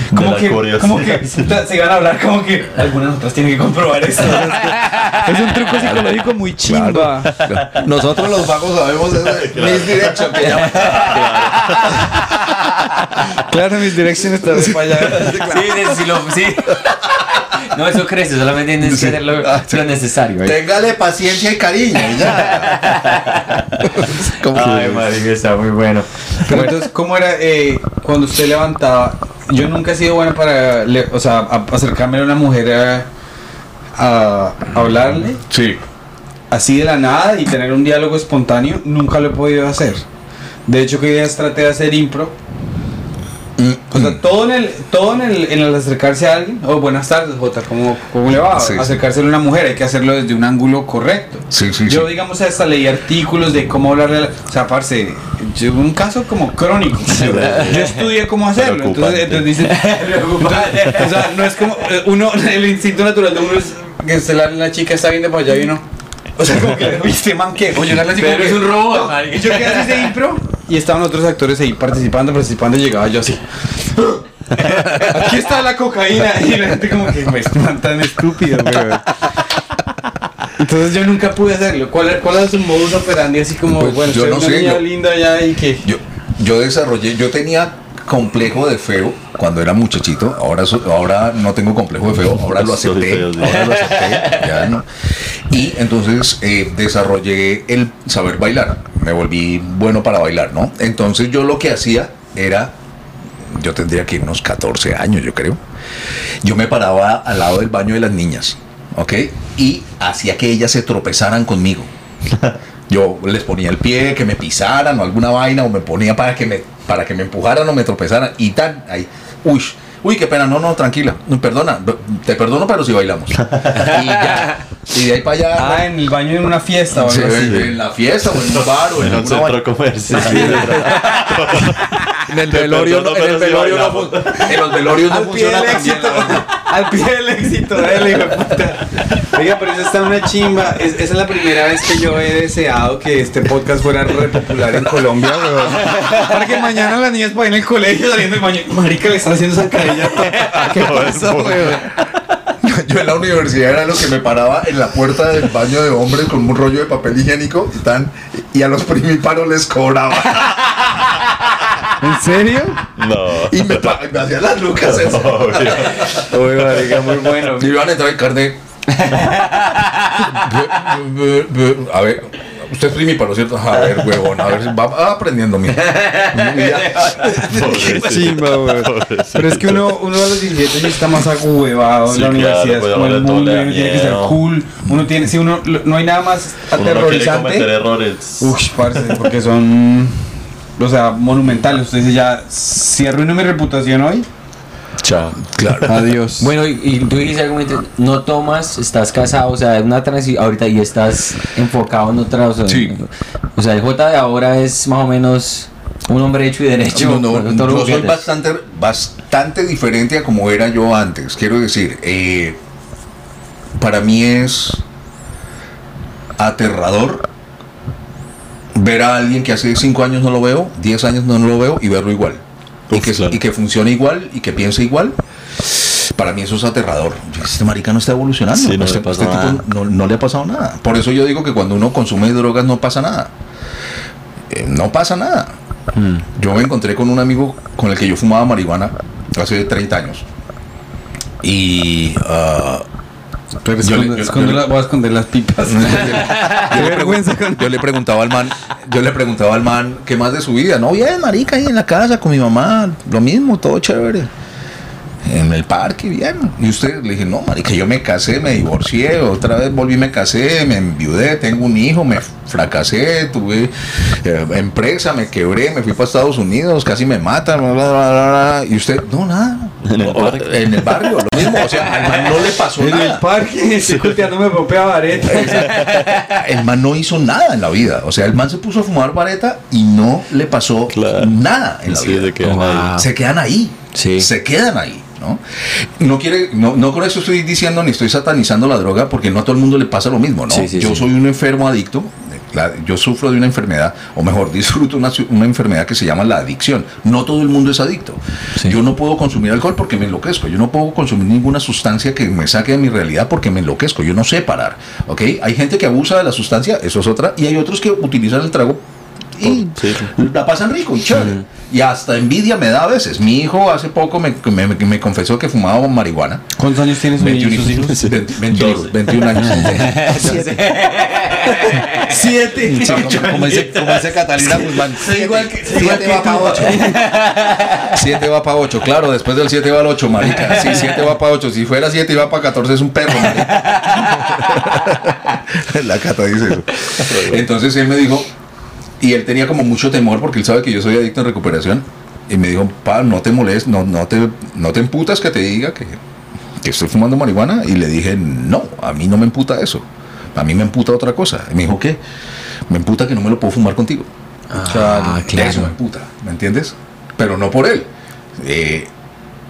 como la que, como que se iban a hablar como que algunas otras tienen que comprobar esto. es un truco psicológico muy chimba. Nosotros los vagos sabemos ese misdirection que llaman. Claro, mis direcciones están para allá. Sí, sí, sí, lo- sí. No, eso crece, solamente tienes que hacer lo, lo necesario. ¿eh? Téngale paciencia y cariño. ya. Que- Ay, madre, está muy bueno. Pero entonces, ¿cómo era eh, cuando usted levantaba? Yo nunca he sido bueno para, le- o sea, acercarme a una mujer a, a hablarle Sí. así de la nada y tener un diálogo espontáneo. Nunca lo he podido hacer. De hecho, que días traté de hacer impro O sea, todo en el, todo en el, en el acercarse a alguien, oh, buenas tardes, Jota, ¿cómo, cómo le va? Sí. Acercarse a una mujer, hay que hacerlo desde un ángulo correcto. Sí, sí, Yo, digamos, hasta leí artículos de cómo hablarle a la... O sea, parce, yo, un caso como crónico. Yo, yo estudié cómo hacerlo. Entonces, entonces dicen... entonces, o sea, no es como... eh, Uno, el instinto natural de uno es que se la, la chica está viendo para allá y uno... O sea, como que, viste, man, ¿qué? Oye, la que- es un robot, yo quedé así de impro y estaban otros actores ahí participando, participando y llegaba yo así. Aquí está la cocaína y la gente como que me están tan estúpido, weón. Entonces yo nunca pude hacerlo. ¿Cuál, cuál era su modus operandi? Así como, Pues, bueno, yo soy no una sé, niña yo- linda ya y que... Yo, yo desarrollé, yo tenía complejo de feo cuando era muchachito, ahora, ahora no tengo complejo de feo, ahora lo acepté, ahora lo acepté, ya no. Y entonces eh, desarrollé el saber bailar, me volví bueno para bailar, ¿no? Entonces yo lo que hacía era, yo tendría que unos 14 años, yo creo, yo me paraba al lado del baño de las niñas, ¿ok? Y hacía que ellas se tropezaran conmigo. Yo les ponía el pie, que me pisaran o alguna vaina, o me ponía para que me, para que me empujaran o me tropezaran, y tan, ahí, uy, uy, qué pena, no, no, tranquila, perdona, te perdono, pero si bailamos. Y ya, y de ahí para allá, Ah, en el baño en una fiesta o sí, algo así. en la fiesta o en un bar o en En un centro comercial. En el velorio, no, en el velorio no en los velorios no Al pie funciona éxito. Al pie del éxito de él, hijo de puta. Oiga, pero eso está una chimba. Es- esa es la primera vez que yo he deseado que este podcast fuera re popular en Colombia, weón. Para que mañana las niñas vayan al colegio saliendo del baño. Marica, le están haciendo zancadilla. ¿Qué pasa, weón? Yo en la universidad era lo que me paraba en la puerta del baño de hombres con un rollo de papel higiénico y, tan, y a los primíparos les cobraba. ¿En serio? No. Y me, pa- me hacían las lucas eso. Obvio. Uy, marica, muy bueno. Y iban a entrar en carne. A ver, usted es primíparo, ¿cierto? A ver, huevón, a ver, va aprendiendo, mira. Chimba, weón. Pero es que uno, uno a los 17 ya está más ahuevado Sí, en la universidad, claro, es pues, como el mundo, uno tiene que ser cool, uno tiene, si uno, no hay nada más Uno no aterrorizante. errores. Uy, parce, porque son, o sea, monumentales. Usted dice ya, si arruino mi reputación hoy, Chao. Claro. adiós. Bueno, y, y tú dices algo, no tomas, estás casado, o sea, es una transición ahorita y estás enfocado en otra, o sea, Sí. o sea, el J de ahora es más o menos un hombre hecho y derecho. No, no, yo soy bastante, bastante diferente a como era yo antes. Quiero decir, eh, para mí es aterrador ver a alguien que hace 5 años no lo veo, 10 años no lo veo y verlo igual. Y, que, claro. y que funcione igual y que piense igual. Para mí eso es aterrador. Este marica no está evolucionando. Sí, no este, le este tipo no, no le ha pasado nada. Por eso yo digo que cuando uno consume drogas no pasa nada. Eh, no pasa nada. Mm. Yo me encontré con un amigo con el que yo fumaba marihuana hace 30 años. Y le- esconde- esconde la- voy a esconder las pipas. le yo le preguntaba al man, yo le preguntaba al man qué más de su vida. No, bien, marica, ahí en la casa con mi mamá, lo mismo, todo chévere. En el parque, bien. Y usted le dije, no, marica, yo me casé, me divorcié, otra vez volví, me casé, me enviudé, tengo un hijo, me fracasé, tuve eh, empresa, me quebré, me fui para Estados Unidos, casi me matan, bla, bla, bla, bla, bla. y usted, no, nada. En el O- parque. En el barrio, lo mismo. O sea, al man no le pasó En el nada. parque, estoy culteando mi propia vareta. El man no hizo nada en la vida. O sea, el man se puso a fumar vareta y no le pasó Claro. nada en la Sí, vida. se quedan ahí. Se quedan ahí. Sí. Se quedan ahí. ¿No? No, quiere, no, no con eso estoy diciendo ni estoy satanizando la droga porque no a todo el mundo le pasa lo mismo. ¿no? Sí, sí, yo sí. soy un enfermo adicto. la- yo sufro de una enfermedad, o mejor, disfruto una, una enfermedad que se llama la adicción. No todo el mundo es adicto. Yo no puedo consumir alcohol porque me enloquezco. Yo no puedo consumir ninguna sustancia que me saque de mi realidad porque me enloquezco. Yo no sé parar. ¿ok? Hay gente que abusa de la sustancia, eso es otra, y hay otros que utilizan el trago y sí. la pasan rico y chévere. Y hasta envidia me da a veces. Mi hijo hace poco me, me- me confesó que fumaba marihuana. ¿Cuántos años tiene su 21 niño, sus hijos? hijos. 20 21 Doce. 21 años. Siete. Como, dice, como dice Catalina Guzmán. igual que- siete igual que va para. 8. 7 va para 8. Claro, después del 7 va al 8, marica. Sí, 7 va para 8. Si fuera 7 y va para 14 es un perro, marica. La Cata dice eso. Entonces él me dijo, y él tenía como mucho temor porque él sabe que yo soy adicto en recuperación. Y me dijo, pa, no te molestes, no, no, te, no te emputas que te diga que, que estoy fumando marihuana. Y le dije, no, a mí no me emputa eso. A mí me emputa otra cosa. Y me dijo, ¿qué? Me emputa que no me lo puedo fumar contigo. Ah, Eso me emputa, ¿me entiendes? Pero no por él. Eh,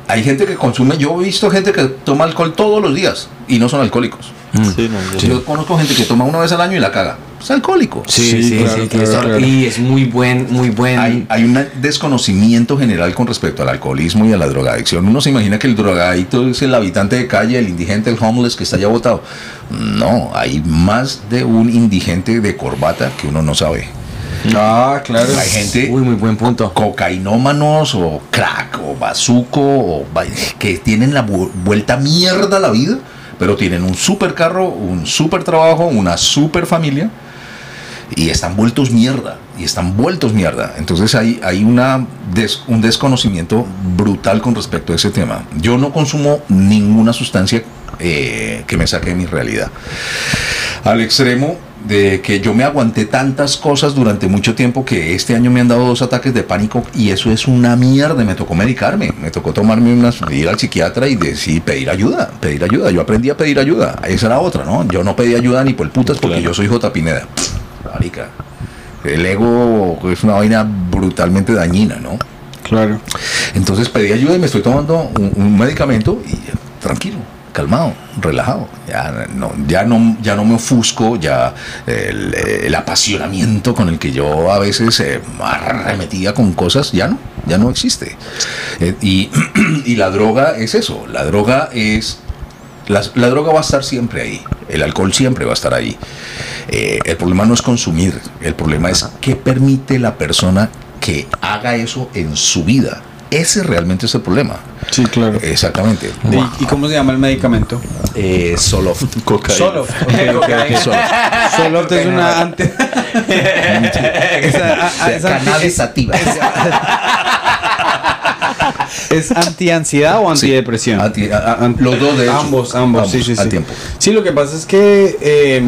hay gente que consume, yo he visto gente que toma alcohol todos los días y no son alcohólicos. Sí, no, yo- Yo conozco gente que toma una vez al año y la caga. Es alcohólico. Sí, sí, Sí, claro, claro. Y es muy buen, muy buen. Hay, hay un desconocimiento general con respecto al alcoholismo y a la drogadicción. Uno se imagina que el drogadicto es el habitante de calle, el indigente, el homeless que está allá botado. No, hay más de un indigente de corbata que uno no sabe. Ah, claro. Hay gente Uy, muy buen punto. cocainómanos o crack o bazuco o que tienen la vu- vuelta mierda a la vida, pero tienen un super carro, un super trabajo, una super familia y están vueltos mierda y están vueltos mierda. Entonces hay, hay una des- un desconocimiento brutal con respecto a ese tema. Yo no consumo ninguna sustancia eh, que me saque de mi realidad. Al extremo de que yo me aguanté tantas cosas durante mucho tiempo que este año me han dado dos ataques de pánico y eso es una mierda. Me tocó medicarme, me tocó tomarme unas, ir al psiquiatra y decir, pedir ayuda, pedir ayuda. Yo aprendí a pedir ayuda. Esa era otra, ¿no? Yo no pedí ayuda ni por el putas porque Claro. yo soy J. Pineda. Marica. El ego es una vaina brutalmente dañina, ¿no? Claro. Entonces pedí ayuda y me estoy tomando un, un medicamento y tranquilo, calmado, relajado. Ya no, ya no, ya no me ofusco, ya el, el apasionamiento con el que yo a veces eh, arremetía con cosas, ya no, ya no existe. Eh, y, y la droga es eso, la droga es la, la droga va a estar siempre ahí, el alcohol siempre va a estar ahí. Eh, el problema no es consumir, el problema es qué permite la persona que haga eso en su vida. Ese realmente es el problema. Sí, claro. Exactamente. ¿Y, y cómo se llama el medicamento? Eh, solo. Cocaína. Soloft. Ok, ok, ok. Solo. Soloft es una ante... Esa- a- a- es anti- Cannabis es- sativa. ¿Es antiansiedad o antidepresión? Anti- a- a- los dos de hecho. Ambos, ambos, sí, sí, sí. Al tiempo. Sí, lo que pasa es que eh,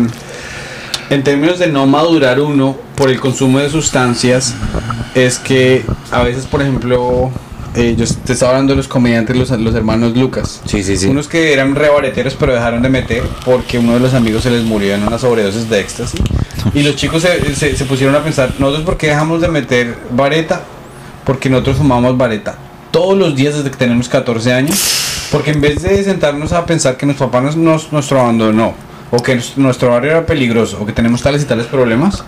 en términos de no madurar uno por el consumo de sustancias, es que a veces, por ejemplo, eh, yo te estaba hablando de los comediantes, los, los hermanos Lucas. Sí, sí, sí. Unos que eran rebareteros pero dejaron de meter porque uno de los amigos se les murió en una sobredosis de éxtasis. Y los chicos se, se- se pusieron a pensar, nosotros por qué dejamos de meter vareta? Porque nosotros fumamos vareta todos los días desde que tenemos 14 años. Porque en vez de sentarnos a pensar que nuestro papá nos, nos, nuestro abandonó, o que nos- nuestro barrio era peligroso, o que tenemos tales y tales problemas,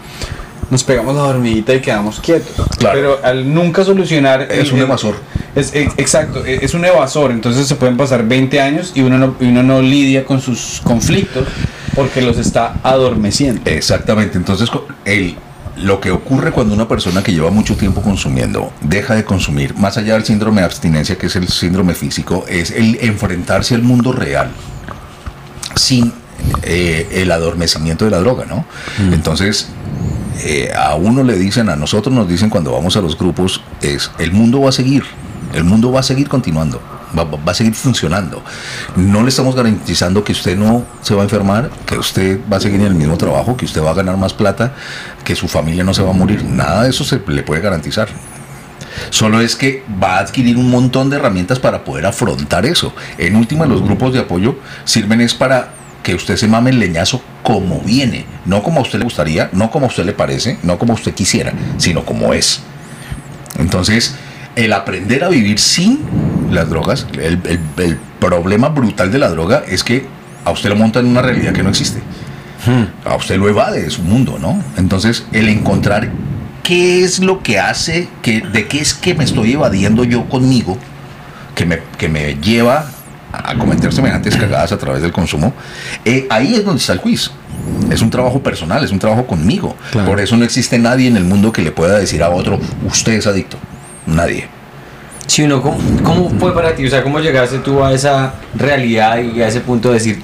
nos pegamos la dormidita y quedamos quietos. Claro. Pero al nunca solucionar... Es el- un evasor. es, es- exacto, e- es un evasor, entonces se pueden pasar 20 años y uno no, y uno no lidia con sus conflictos porque los está adormeciendo. Exactamente. Entonces, el, lo que ocurre cuando una persona que lleva mucho tiempo consumiendo deja de consumir, más allá del síndrome de abstinencia, que es el síndrome físico, es el enfrentarse al mundo real sin eh, el adormecimiento de la droga, ¿no? Entonces, eh, a uno le dicen, a nosotros nos dicen cuando vamos a los grupos, es el mundo va a seguir, el mundo va a seguir continuando, va- a seguir funcionando. No le estamos garantizando que usted no se va a enfermar, que usted va a seguir en el mismo trabajo, que usted va a ganar más plata, que su familia no se va a morir. Nada de eso se le puede garantizar. Solo es que va a adquirir un montón de herramientas para poder afrontar eso. En última, los grupos de apoyo sirven es para que usted se mame el leñazo como viene, no como a usted le gustaría, no como a usted le parece, no como usted quisiera, sino como es. Entonces, el aprender a vivir sin las drogas, el, el- el problema brutal de la droga es que a usted lo monta en una realidad que no existe. A usted lo evade de su mundo, ¿no? Entonces, el encontrar qué es lo que hace, que, de qué es que me estoy evadiendo yo conmigo, que me, que me lleva a cometer semejantes cagadas a través del consumo, eh, ahí es donde está el quiz. Es un trabajo personal, es un trabajo conmigo. Claro. Por eso no existe nadie en el mundo que le pueda decir a otro, usted es adicto. Nadie. Si uno, ¿cómo, ¿cómo fue para ti? O sea, ¿cómo llegaste tú a esa realidad y a ese punto de decir,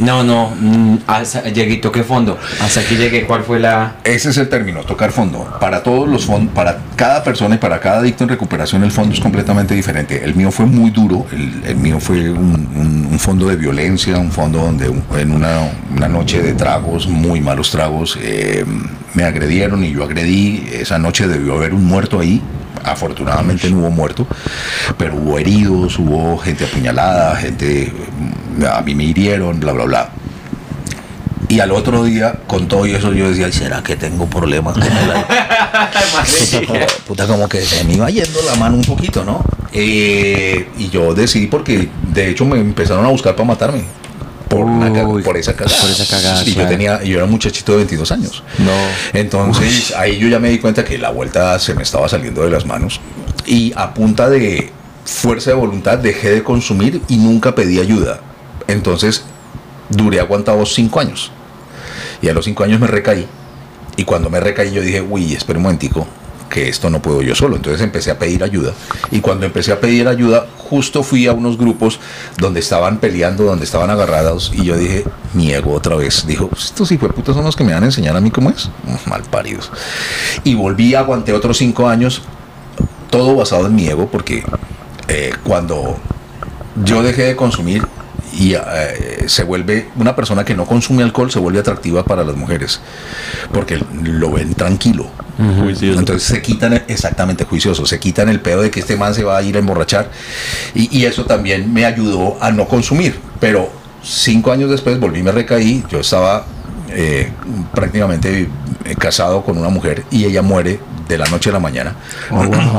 no, no, mm, hasta- llegué toqué fondo? Hasta aquí llegué, ¿cuál fue la...? Ese es el término, tocar fondo. Para todos los fondos, para cada persona y para cada adicto en recuperación, el fondo es completamente diferente. El mío fue muy duro, el, mío fue un, fondo de violencia, un fondo donde en una, una noche de tragos, muy malos tragos, eh, me agredieron y yo agredí. Esa noche debió haber un muerto ahí, Afortunadamente no hubo muerto, pero hubo heridos, hubo gente apuñalada, gente mm, a mí me hirieron, bla bla bla. Y al otro día, con todo eso, yo decía, "Ay, ¿será que tengo problemas? con el Puta, como que se me iba yendo la mano un poquito, ¿no? Eh, y yo decidí porque, de hecho, me empezaron a buscar para matarme. Por, una Uy, por esa cagada. por esa cagada, Y yo tenía, yo era un muchachito de 22 años. No. Entonces ahí yo ya me di cuenta que la vuelta se me estaba saliendo de las manos y a punta de fuerza de voluntad dejé de consumir y nunca pedí ayuda. Entonces duré aguantado cinco años y a los cinco años me recaí y cuando me recaí yo dije, uy, espera un momentico que esto no puedo yo solo. Entonces empecé a pedir ayuda y cuando empecé a pedir ayuda justo fui a unos grupos donde estaban peleando, donde estaban agarrados y yo dije, mi ego otra vez. Dijo, "Pues estos hijueputas son los que me van a enseñar a mí cómo es. Mal paridos. Y volví, aguanté otros cinco años, todo basado en mi ego porque eh, cuando yo dejé de consumir y eh, se vuelve una persona que no consume alcohol se vuelve atractiva para las mujeres porque lo ven tranquilo. Entonces se quitan exactamente juicioso se quitan el pedo de que este man se va a ir a emborrachar y, y eso también me ayudó a no consumir pero cinco años después volví me recaí yo estaba eh, prácticamente eh, casado con una mujer y ella muere de la noche a la mañana.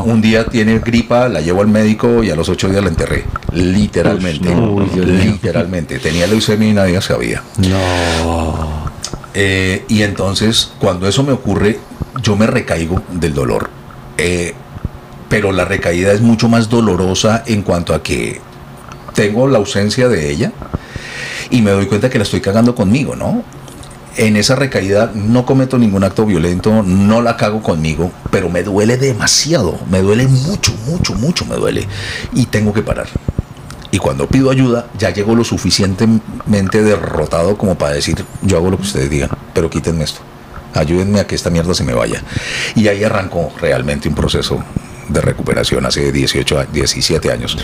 Un día tiene gripa la llevo al médico y a los ocho días la enterré. Literalmente. Uy, literalmente. Tenía leucemia y nadie sabía. No. eh, y entonces, cuando eso me ocurre, yo me recaigo del dolor. Eh, pero la recaída es mucho más dolorosa en cuanto a que tengo la ausencia de ella y me doy cuenta que la estoy cagando conmigo, ¿no? En esa recaída no cometo ningún acto violento, no la cago conmigo, pero me duele demasiado, me duele mucho, mucho, mucho me duele y tengo que parar. Y cuando pido ayuda, ya llego lo suficientemente derrotado como para decir, yo hago lo que ustedes digan, pero quítenme esto. Ayúdenme a que esta mierda se me vaya. Y ahí arrancó realmente un proceso de recuperación hace 18, a- 17 años.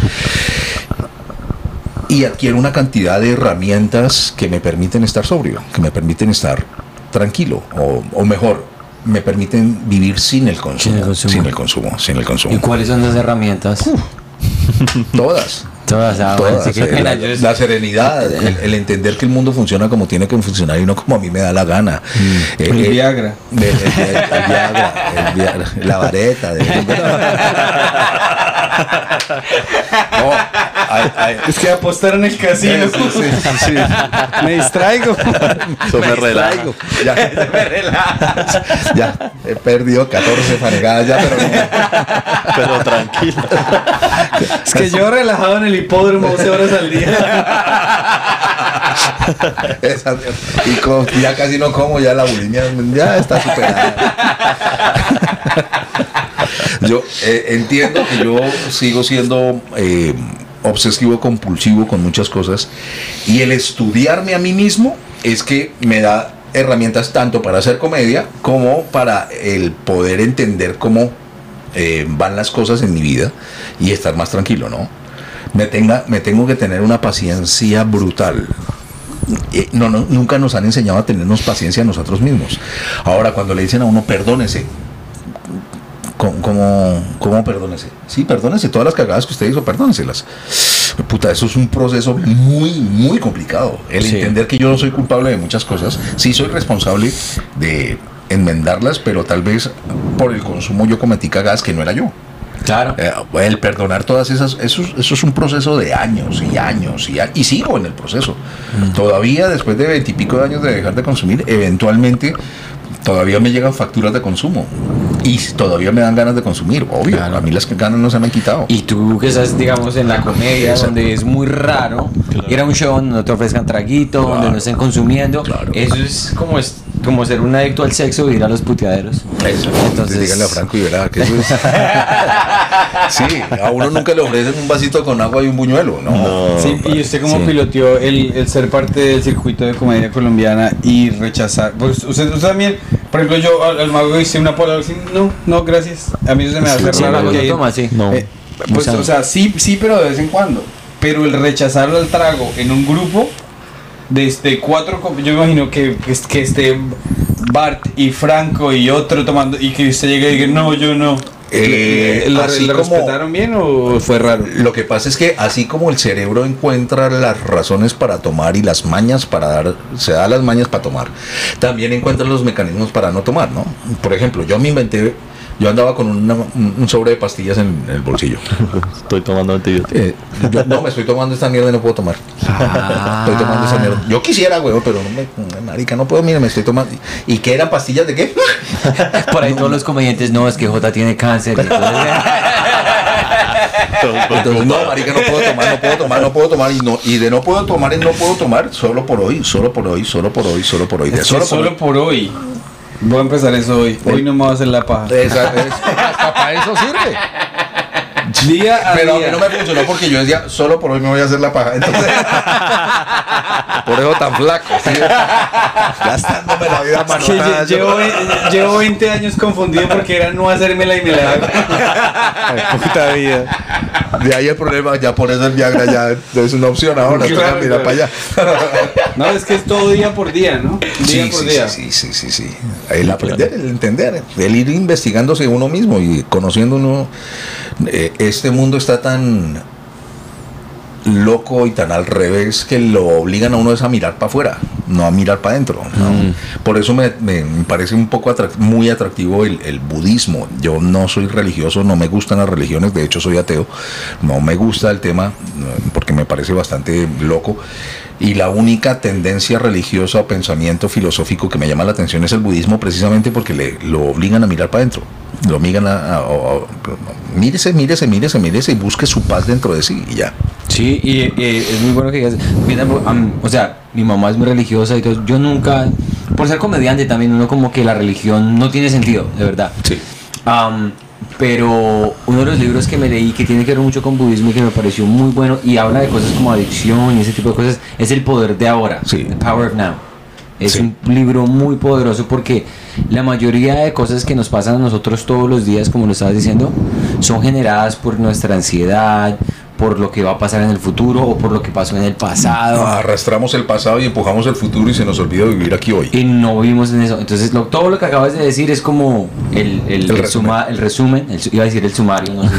Y adquiero una cantidad de herramientas que me permiten estar sobrio, que me permiten estar tranquilo, o, o mejor, me permiten vivir sin el consumo. Sin el consumo. Sin el consumo, sin el ¿Y cuáles son las herramientas? Todas. Todas, ah, bueno, Todas, sí que pena, la, serenidad, el, el entender que el mundo funciona como tiene que funcionar y no como a mí me da la gana. Eh, El eh, Viagra. el, el- el- el Viagra, el Viagra, la vareta. de- No, Es que apostar en el casino. Sí, sí. Me distraigo. Eso me relaja. distraigo. Ya, ya, he perdido 14 fanegadas ya, pero no. Pero tranquilo. Es que yo relajado en el hipódromo 12 horas al día. Esa y ya casi no como, ya la bulimia ya está superada. yo eh, entiendo que yo sigo siendo eh, obsesivo compulsivo con muchas cosas y el estudiarme a mí mismo es que me da herramientas tanto para hacer comedia como para el poder entender cómo eh, van las cosas en mi vida y estar más tranquilo, ¿no? Me, tenga, me tengo que tener una paciencia brutal. Eh, no, no, nunca nos han enseñado a tenernos paciencia a nosotros mismos. Ahora, cuando le dicen a uno, perdónese, ¿cómo, cómo, cómo perdónese? Sí, perdónese todas las cagadas que usted hizo, perdóneselas. Puta, eso es un proceso muy, muy complicado. El Sí. entender que yo no soy culpable de muchas cosas. Sí soy responsable de enmendarlas, pero tal vez por el consumo yo cometí cagadas que no era yo. Claro. Eh, el perdonar todas esas, eso, es- eso es un proceso de años y años y, a- y sigo en el proceso. Todavía después de veintipico de años de dejar de consumir, eventualmente todavía me llegan facturas de consumo y todavía me dan ganas de consumir, obvio. Claro. A mí las ganas no se me han quitado. Y tú que estás, digamos, en la comedia, Exacto. donde es muy raro ir a un show donde no te ofrezcan traguito, donde Claro. no estén consumiendo. Claro. Eso es como, es como ser un adicto al sexo y ir a los puteaderos. Eso, Entonces- entonces díganle a Franco y verá que eso es. sí, a uno nunca le ofrecen un vasito con agua y un buñuelo, ¿no? No. Sí, y usted cómo Sí. piloteó el, el ser parte del circuito de comedia colombiana y rechazar. Pues usted, usted también, por ejemplo, yo al, al mago hice una pola, así, no, no, gracias. A mí eso se me hace Sí, raro. Que toma, sí. No. eh, pues, O sea- sí, sí, pero de vez en cuando. Pero el rechazarlo al trago en un grupo de este cuatro, yo me imagino que, que, que esté Bart y Franco y otro tomando y que usted llegue y diga, no, yo no. Eh, ¿Lo, así lo como- respetaron bien o fue raro? Lo que pasa es que así como el cerebro encuentra las razones para tomar y las mañas para dar, se da las mañas para tomar, también encuentra los mecanismos para no tomar, ¿no? Por ejemplo, yo me inventé, yo andaba con una- un sobre de pastillas en el bolsillo. Estoy tomando antibióticos. Eh, yo no me estoy tomando esta mierda y no puedo tomar. Estoy tomando esa mierda. Yo quisiera, güey, pero no me, marica, no puedo, mira, me estoy tomando. ¿Y qué eran pastillas de qué? Por ahí todos los comediantes, no, es que J tiene cáncer. entonces- Entonces, no, marica, no puedo tomar, no puedo tomar, no puedo tomar. Y, no, y de no puedo tomar es no puedo tomar solo por hoy, solo por hoy, solo por hoy, solo por hoy. De solo por solo hoy. por hoy. Voy a empezar eso hoy. Hoy no me voy a hacer la paja. Esa- es- hasta para eso sirve. Día a Pero a mí no me funcionó porque yo decía, solo por hoy me voy a hacer la paja. Entonces, por eso tan flaco. ¿sí? Gastándome la vida Es que llevo, llevo 20 años confundido porque era no hacérmela y me la hago. Puta vida. De ahí el problema, ya por eso el Viagra ya es una opción ahora. Claro, claro. para allá. No, es que es todo día por día, ¿no? Día Sí, por sí, día. sí, sí, sí, sí. El aprender, el entender, el ir investigándose uno mismo y conociendo uno. eh, este mundo está tan loco y tan al revés que lo obligan a uno es a mirar para afuera, no a mirar para adentro. ¿no? Mm. Por eso me, me- parece un poco muy atractivo el, el budismo. Yo no soy religioso, no me gustan las religiones, de hecho soy ateo, no me gusta el tema porque me parece bastante loco. Y la única tendencia religiosa o pensamiento filosófico que me llama la atención es el budismo, precisamente porque le, lo obligan a mirar para adentro. Lo obligan a, a- a- a- mírese, mírese, mírese, mírese y busque su paz dentro de sí y ya. Sí, y, y es muy bueno que digas, mira, am, o sea, mi mamá es muy religiosa y todo, yo nunca, por ser comediante también, uno como que la religión no tiene sentido, de verdad. Sí. Pero uno de los libros que me leí que tiene que ver mucho con budismo y que me pareció muy bueno y habla de cosas como adicción y ese tipo de cosas es El Poder de Ahora, Sí. The Power of Now. Es Sí. un libro muy poderoso porque la mayoría de cosas que nos pasan a nosotros todos los días, como lo estabas diciendo, son generadas por nuestra ansiedad, por lo que va a pasar en el futuro o por lo que pasó en el pasado. Arrastramos el pasado y empujamos el futuro y se nos olvida vivir aquí hoy. Y no vivimos en eso. Entonces, lo- todo lo que acabas de decir es como el, el, El el resumen. suma- resumen. iba a decir el sumario, no sé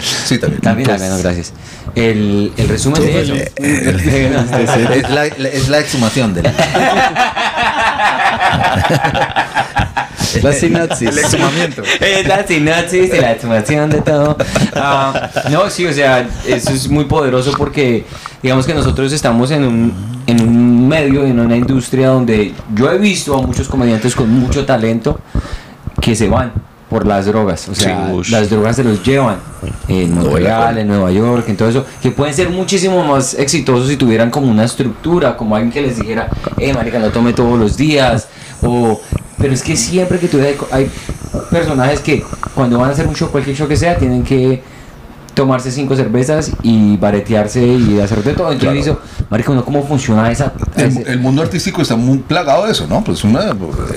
si Sí, también. También, Pues, también, gracias. El, el resumen de eso. es, la, es la exhumación del Es la sinopsis. el exhumamiento. Es la sinopsis y la exhumación de todo. Ah, no, sí, o sea, eso es muy poderoso porque digamos que nosotros estamos en un, en un medio, en una industria donde yo he visto a muchos comediantes con mucho talento que se van por las drogas. O sea, Sí, las drogas se los llevan en Montreal, en Nueva York, en todo eso, que pueden ser muchísimo más exitosos si tuvieran como una estructura, como alguien que les dijera, eh, marica, no tome todos los días, o... Pero es que siempre que tú hay, hay personajes que cuando van a hacer un show, cualquier show que sea, tienen que tomarse cinco cervezas y baretearse y hacer de todo. Entonces Claro. hizo, marica, ¿no ¿cómo funciona esa? El, mundo artístico está muy plagado de eso, ¿no? Pues un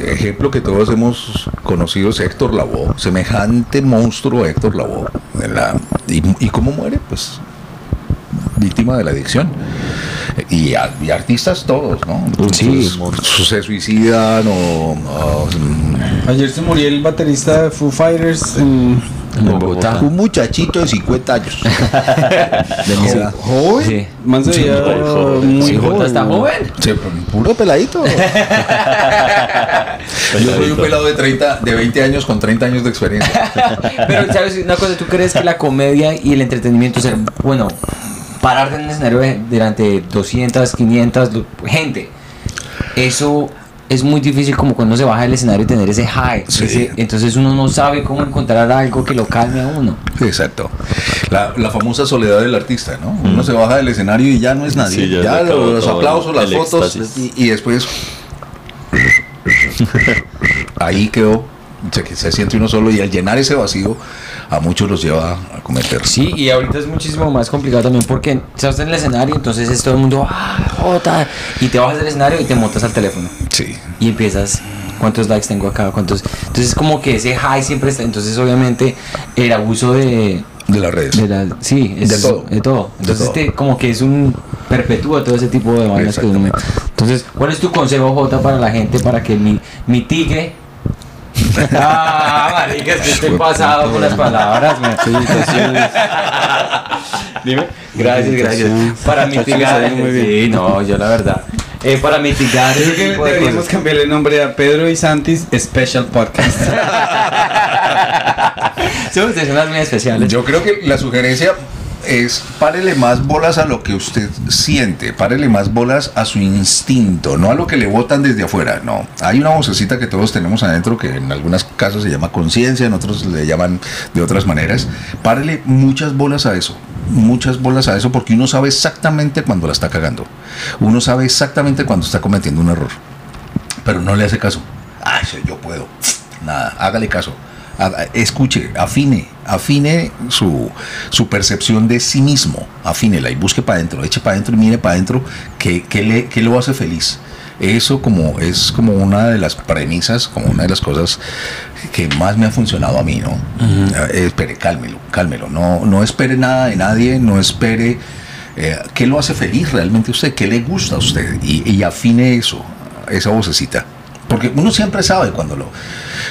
ejemplo que todos hemos conocido es Héctor Lavoe, semejante monstruo Héctor Lavoe. en la- y, ¿Y cómo muere? Pues víctima de la adicción. Y, a- y artistas todos, ¿no? Sí. Entonces, se suicidan o... o, Ayer se murió el baterista de Foo Fighters en en Bogotá. Un muchachito de 50 años. de mi edad. joven. Sí. Man se veía muy joven. muy Sí, joven. está joven. se- puro peladito. Yo soy un pelado de 30, de 20 años con 30 años de experiencia. Pero, ¿sabes una cosa? ¿Tú crees que la comedia y el entretenimiento, ser, bueno, pararte en un escenario de- delante de 200, 500 lo- gente, eso es muy difícil como cuando se baja del escenario y tener ese high. Sí. ese- entonces uno no sabe cómo encontrar algo que lo calme a uno. Exacto. La, la famosa soledad del artista, ¿no? Uno se baja del escenario y ya no es nadie. Sí, ya ya los aplausos, las el fotos y, y después ahí quedó. Se, se siente uno solo y al llenar ese vacío a muchos los lleva a cometer. Sí, y ahorita es muchísimo más complicado también porque estás en el escenario, entonces es todo el mundo, ah, jota, y te bajas del escenario y te montas al teléfono. Sí. y empiezas cuántos likes tengo acá cuántos entonces como que ese high siempre está entonces obviamente el abuso de, De las redes. de la sí es De todo. de todo De entonces todo. te- como que es un perpetúa todo ese tipo de vainas que uno- entonces cuál es tu consejo Jota para la gente para que mi, mitigue Ah, marica, es que estoy pasado con las palabras, man. Dime. Gracias, gracias. Para mitigar. muy bien. Sí, no, yo la verdad. Eh, para mitigar Creo que deberíamos cosas. cambiarle el nombre a Pedro y Santis Special Podcast. Sí, ustedes son las muy especiales. Yo creo que la sugerencia es párele más bolas a lo que usted siente, párele más bolas a su instinto, no a lo que le botan desde afuera, no. Hay una vocecita que todos tenemos adentro que en algunos casos se llama conciencia, en otros le llaman de otras maneras. Párele muchas bolas a eso, muchas bolas a eso porque uno sabe exactamente cuando la está cagando. Uno sabe exactamente cuando está cometiendo un error, pero no le hace caso. Ay, sí, yo puedo. Nada, hágale caso. Escuche, afine, afine su, su percepción de sí mismo, afínela y busque para adentro, eche para adentro y mire para adentro que, que le, lo hace feliz. Eso como es como una de las premisas, como una de las cosas que más me ha funcionado a mí, ¿no? Eh, espere, cálmelo, cálmelo. No, no espere nada de nadie, no espere eh, qué lo hace feliz realmente a usted, qué le gusta a usted y, y afine eso, esa vocecita. Porque uno siempre sabe cuando lo...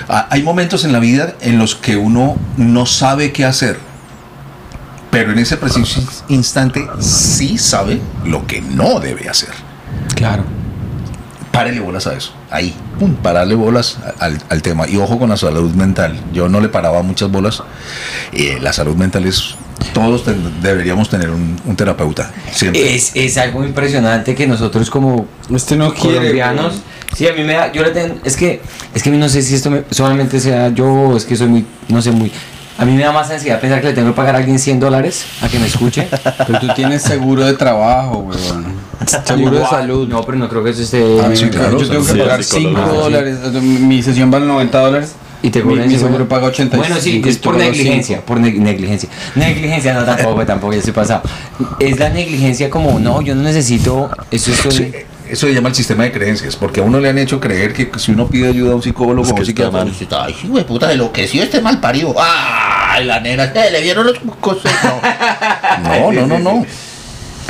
Hay momentos en la vida en los que uno no sabe qué hacer, pero en ese preciso instante sí sabe lo que no debe hacer. Claro. Párele bolas a eso, ahí, pum, pararle bolas al, al tema. Y ojo con la salud mental. Yo no le paraba muchas bolas. Eh, la salud mental es... Todos ten- deberíamos tener un, un terapeuta. Siempre. Es, es algo impresionante que nosotros como Usted no quiere. Sí a mí me da yo le tengo es que es que a mí no sé si esto me- solamente sea yo o es que soy muy no sé muy a mí me da más ansiedad pensar que le tengo que pagar a alguien 100 dólares a que me escuche Pero tú tienes seguro de trabajo, weón. Seguro de salud. no pero no creo que eso esté A mí Sí, me- claro, yo tengo que pagar psicólogo. 5 Ah, sí. dólares. Mi sesión vale 90 dólares. y te mi, cobran mi ese seguro paga 85. Bueno, sí, y es por negligencia, por neg- negligencia. Negligencia no tampoco, tampoco, ya estoy pasado. Es la negligencia como, no, yo no necesito, eso estoy... Sí, eso se llama el sistema de creencias, porque a uno le han hecho creer que si uno pide ayuda a un psicólogo Es o un psiquiatra, usted está- Ay, hijo de puta, de lo que sí este mal parido. Ay, la nena, eh, le vieron los cosas. No. No, no, no, no.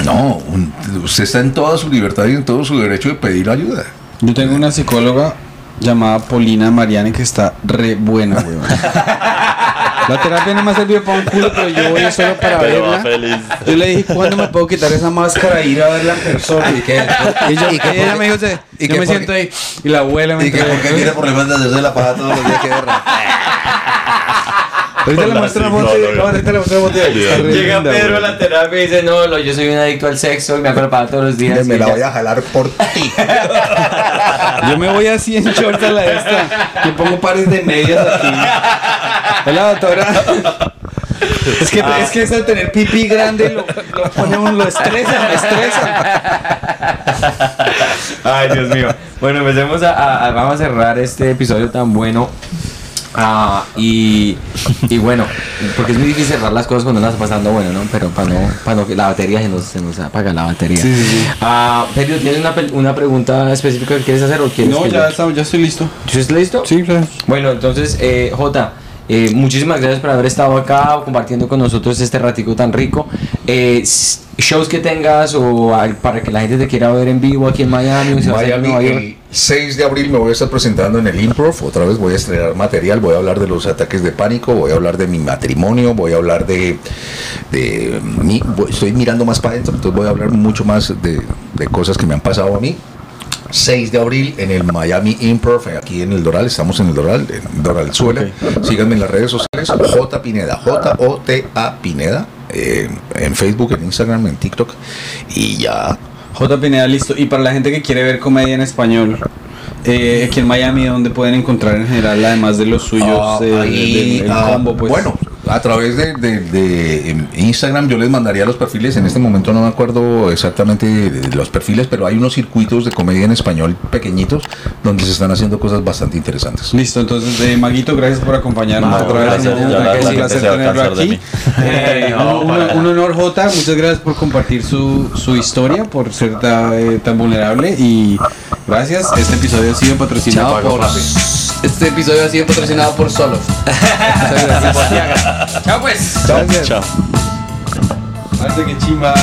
No, un- usted está en toda su libertad y en todo su derecho de pedir ayuda. Yo tengo una psicóloga llamada Polina Mariani que está re buena, weón. La terapia no me ha servido para un culo, pero yo voy solo para Pero verla. feliz. Yo le dije, ¿cuándo me puedo quitar esa máscara e ir a verla en persona? Y, que, y yo, y que ella por- me dijo, y yo me por- siento ahí, y la abuela me entrega. problemas de hacerse la paja todos los días que Ahorita le muestro la foto, ahorita le muestro la foto. y está re Llega Pedro a la terapia y dice, no, lo- yo soy un adicto al sexo y me acuerdo para todos los días. Me la ya- voy a jalar por ti. Yo me voy así en short a la esta. Yo pongo pares de medias aquí. Hola, doctora. Es que, es que eso de tener pipí grande lo, lo pone uno, lo estresa, lo estresa. Ay, Dios mío. Bueno, empecemos a, a- a- vamos a cerrar este episodio tan bueno. Ah, y, y bueno, porque es muy difícil cerrar las cosas cuando las está pasando bueno, ¿no? Pero para no, para no que la batería se nos, se nos apaga la batería. Sí, sí, sí. Ah, Pedro, ¿tienes una, una pregunta específica que quieres hacer o quieres No, que ya, yo- estamos, ya estoy listo. ¿Tú estás listo? Sí, claro. Bueno, entonces, eh, Jota, eh, muchísimas gracias por haber estado acá compartiendo con nosotros este ratico tan rico. Eh, shows que tengas o al- para que la gente te quiera ver en vivo aquí en Miami a a Miami, Nueva York. el 6 de abril me voy a estar presentando en el Improv. Otra vez voy a estrenar material. Voy a hablar de los ataques de pánico. Voy a hablar de mi matrimonio. Voy a hablar de. de mi- estoy mirando más para adentro. Entonces voy a hablar mucho más de, de cosas que me han pasado a mí. 6 de abril en el Miami Improv, aquí en el Doral, estamos en el Doral, en Doral Suela. Síganme en las redes sociales, J Pineda, J-O-T-A Pineda, eh, en Facebook, en Instagram, en TikTok. Y ya J. Pineda, listo. Y para la gente que quiere ver comedia en español, eh, aquí en Miami, donde pueden encontrar en general, además de los suyos, Ah, eh, ahí, del- el ah, combo, pues. Bueno, a través de, de- de, em, Instagram yo les mandaría los perfiles. En este momento no me acuerdo exactamente de los perfiles, pero hay unos circuitos de comedia en español pequeñitos donde se están haciendo cosas bastante interesantes. Listo, entonces, eh, Maguito, gracias por acompañarnos No, otra vez. Un- placer tenerlo aquí. Eh, No, un, un honor, Jota. Muchas gracias por compartir su, su historia, por ser ta- eh, tan vulnerable. Y gracias. Este episodio ha sido patrocinado por. papi. Este episodio ha sido patrocinado por Solo. Muchas gracias. Chao pues. Gracias. Chao. Parece que chimba.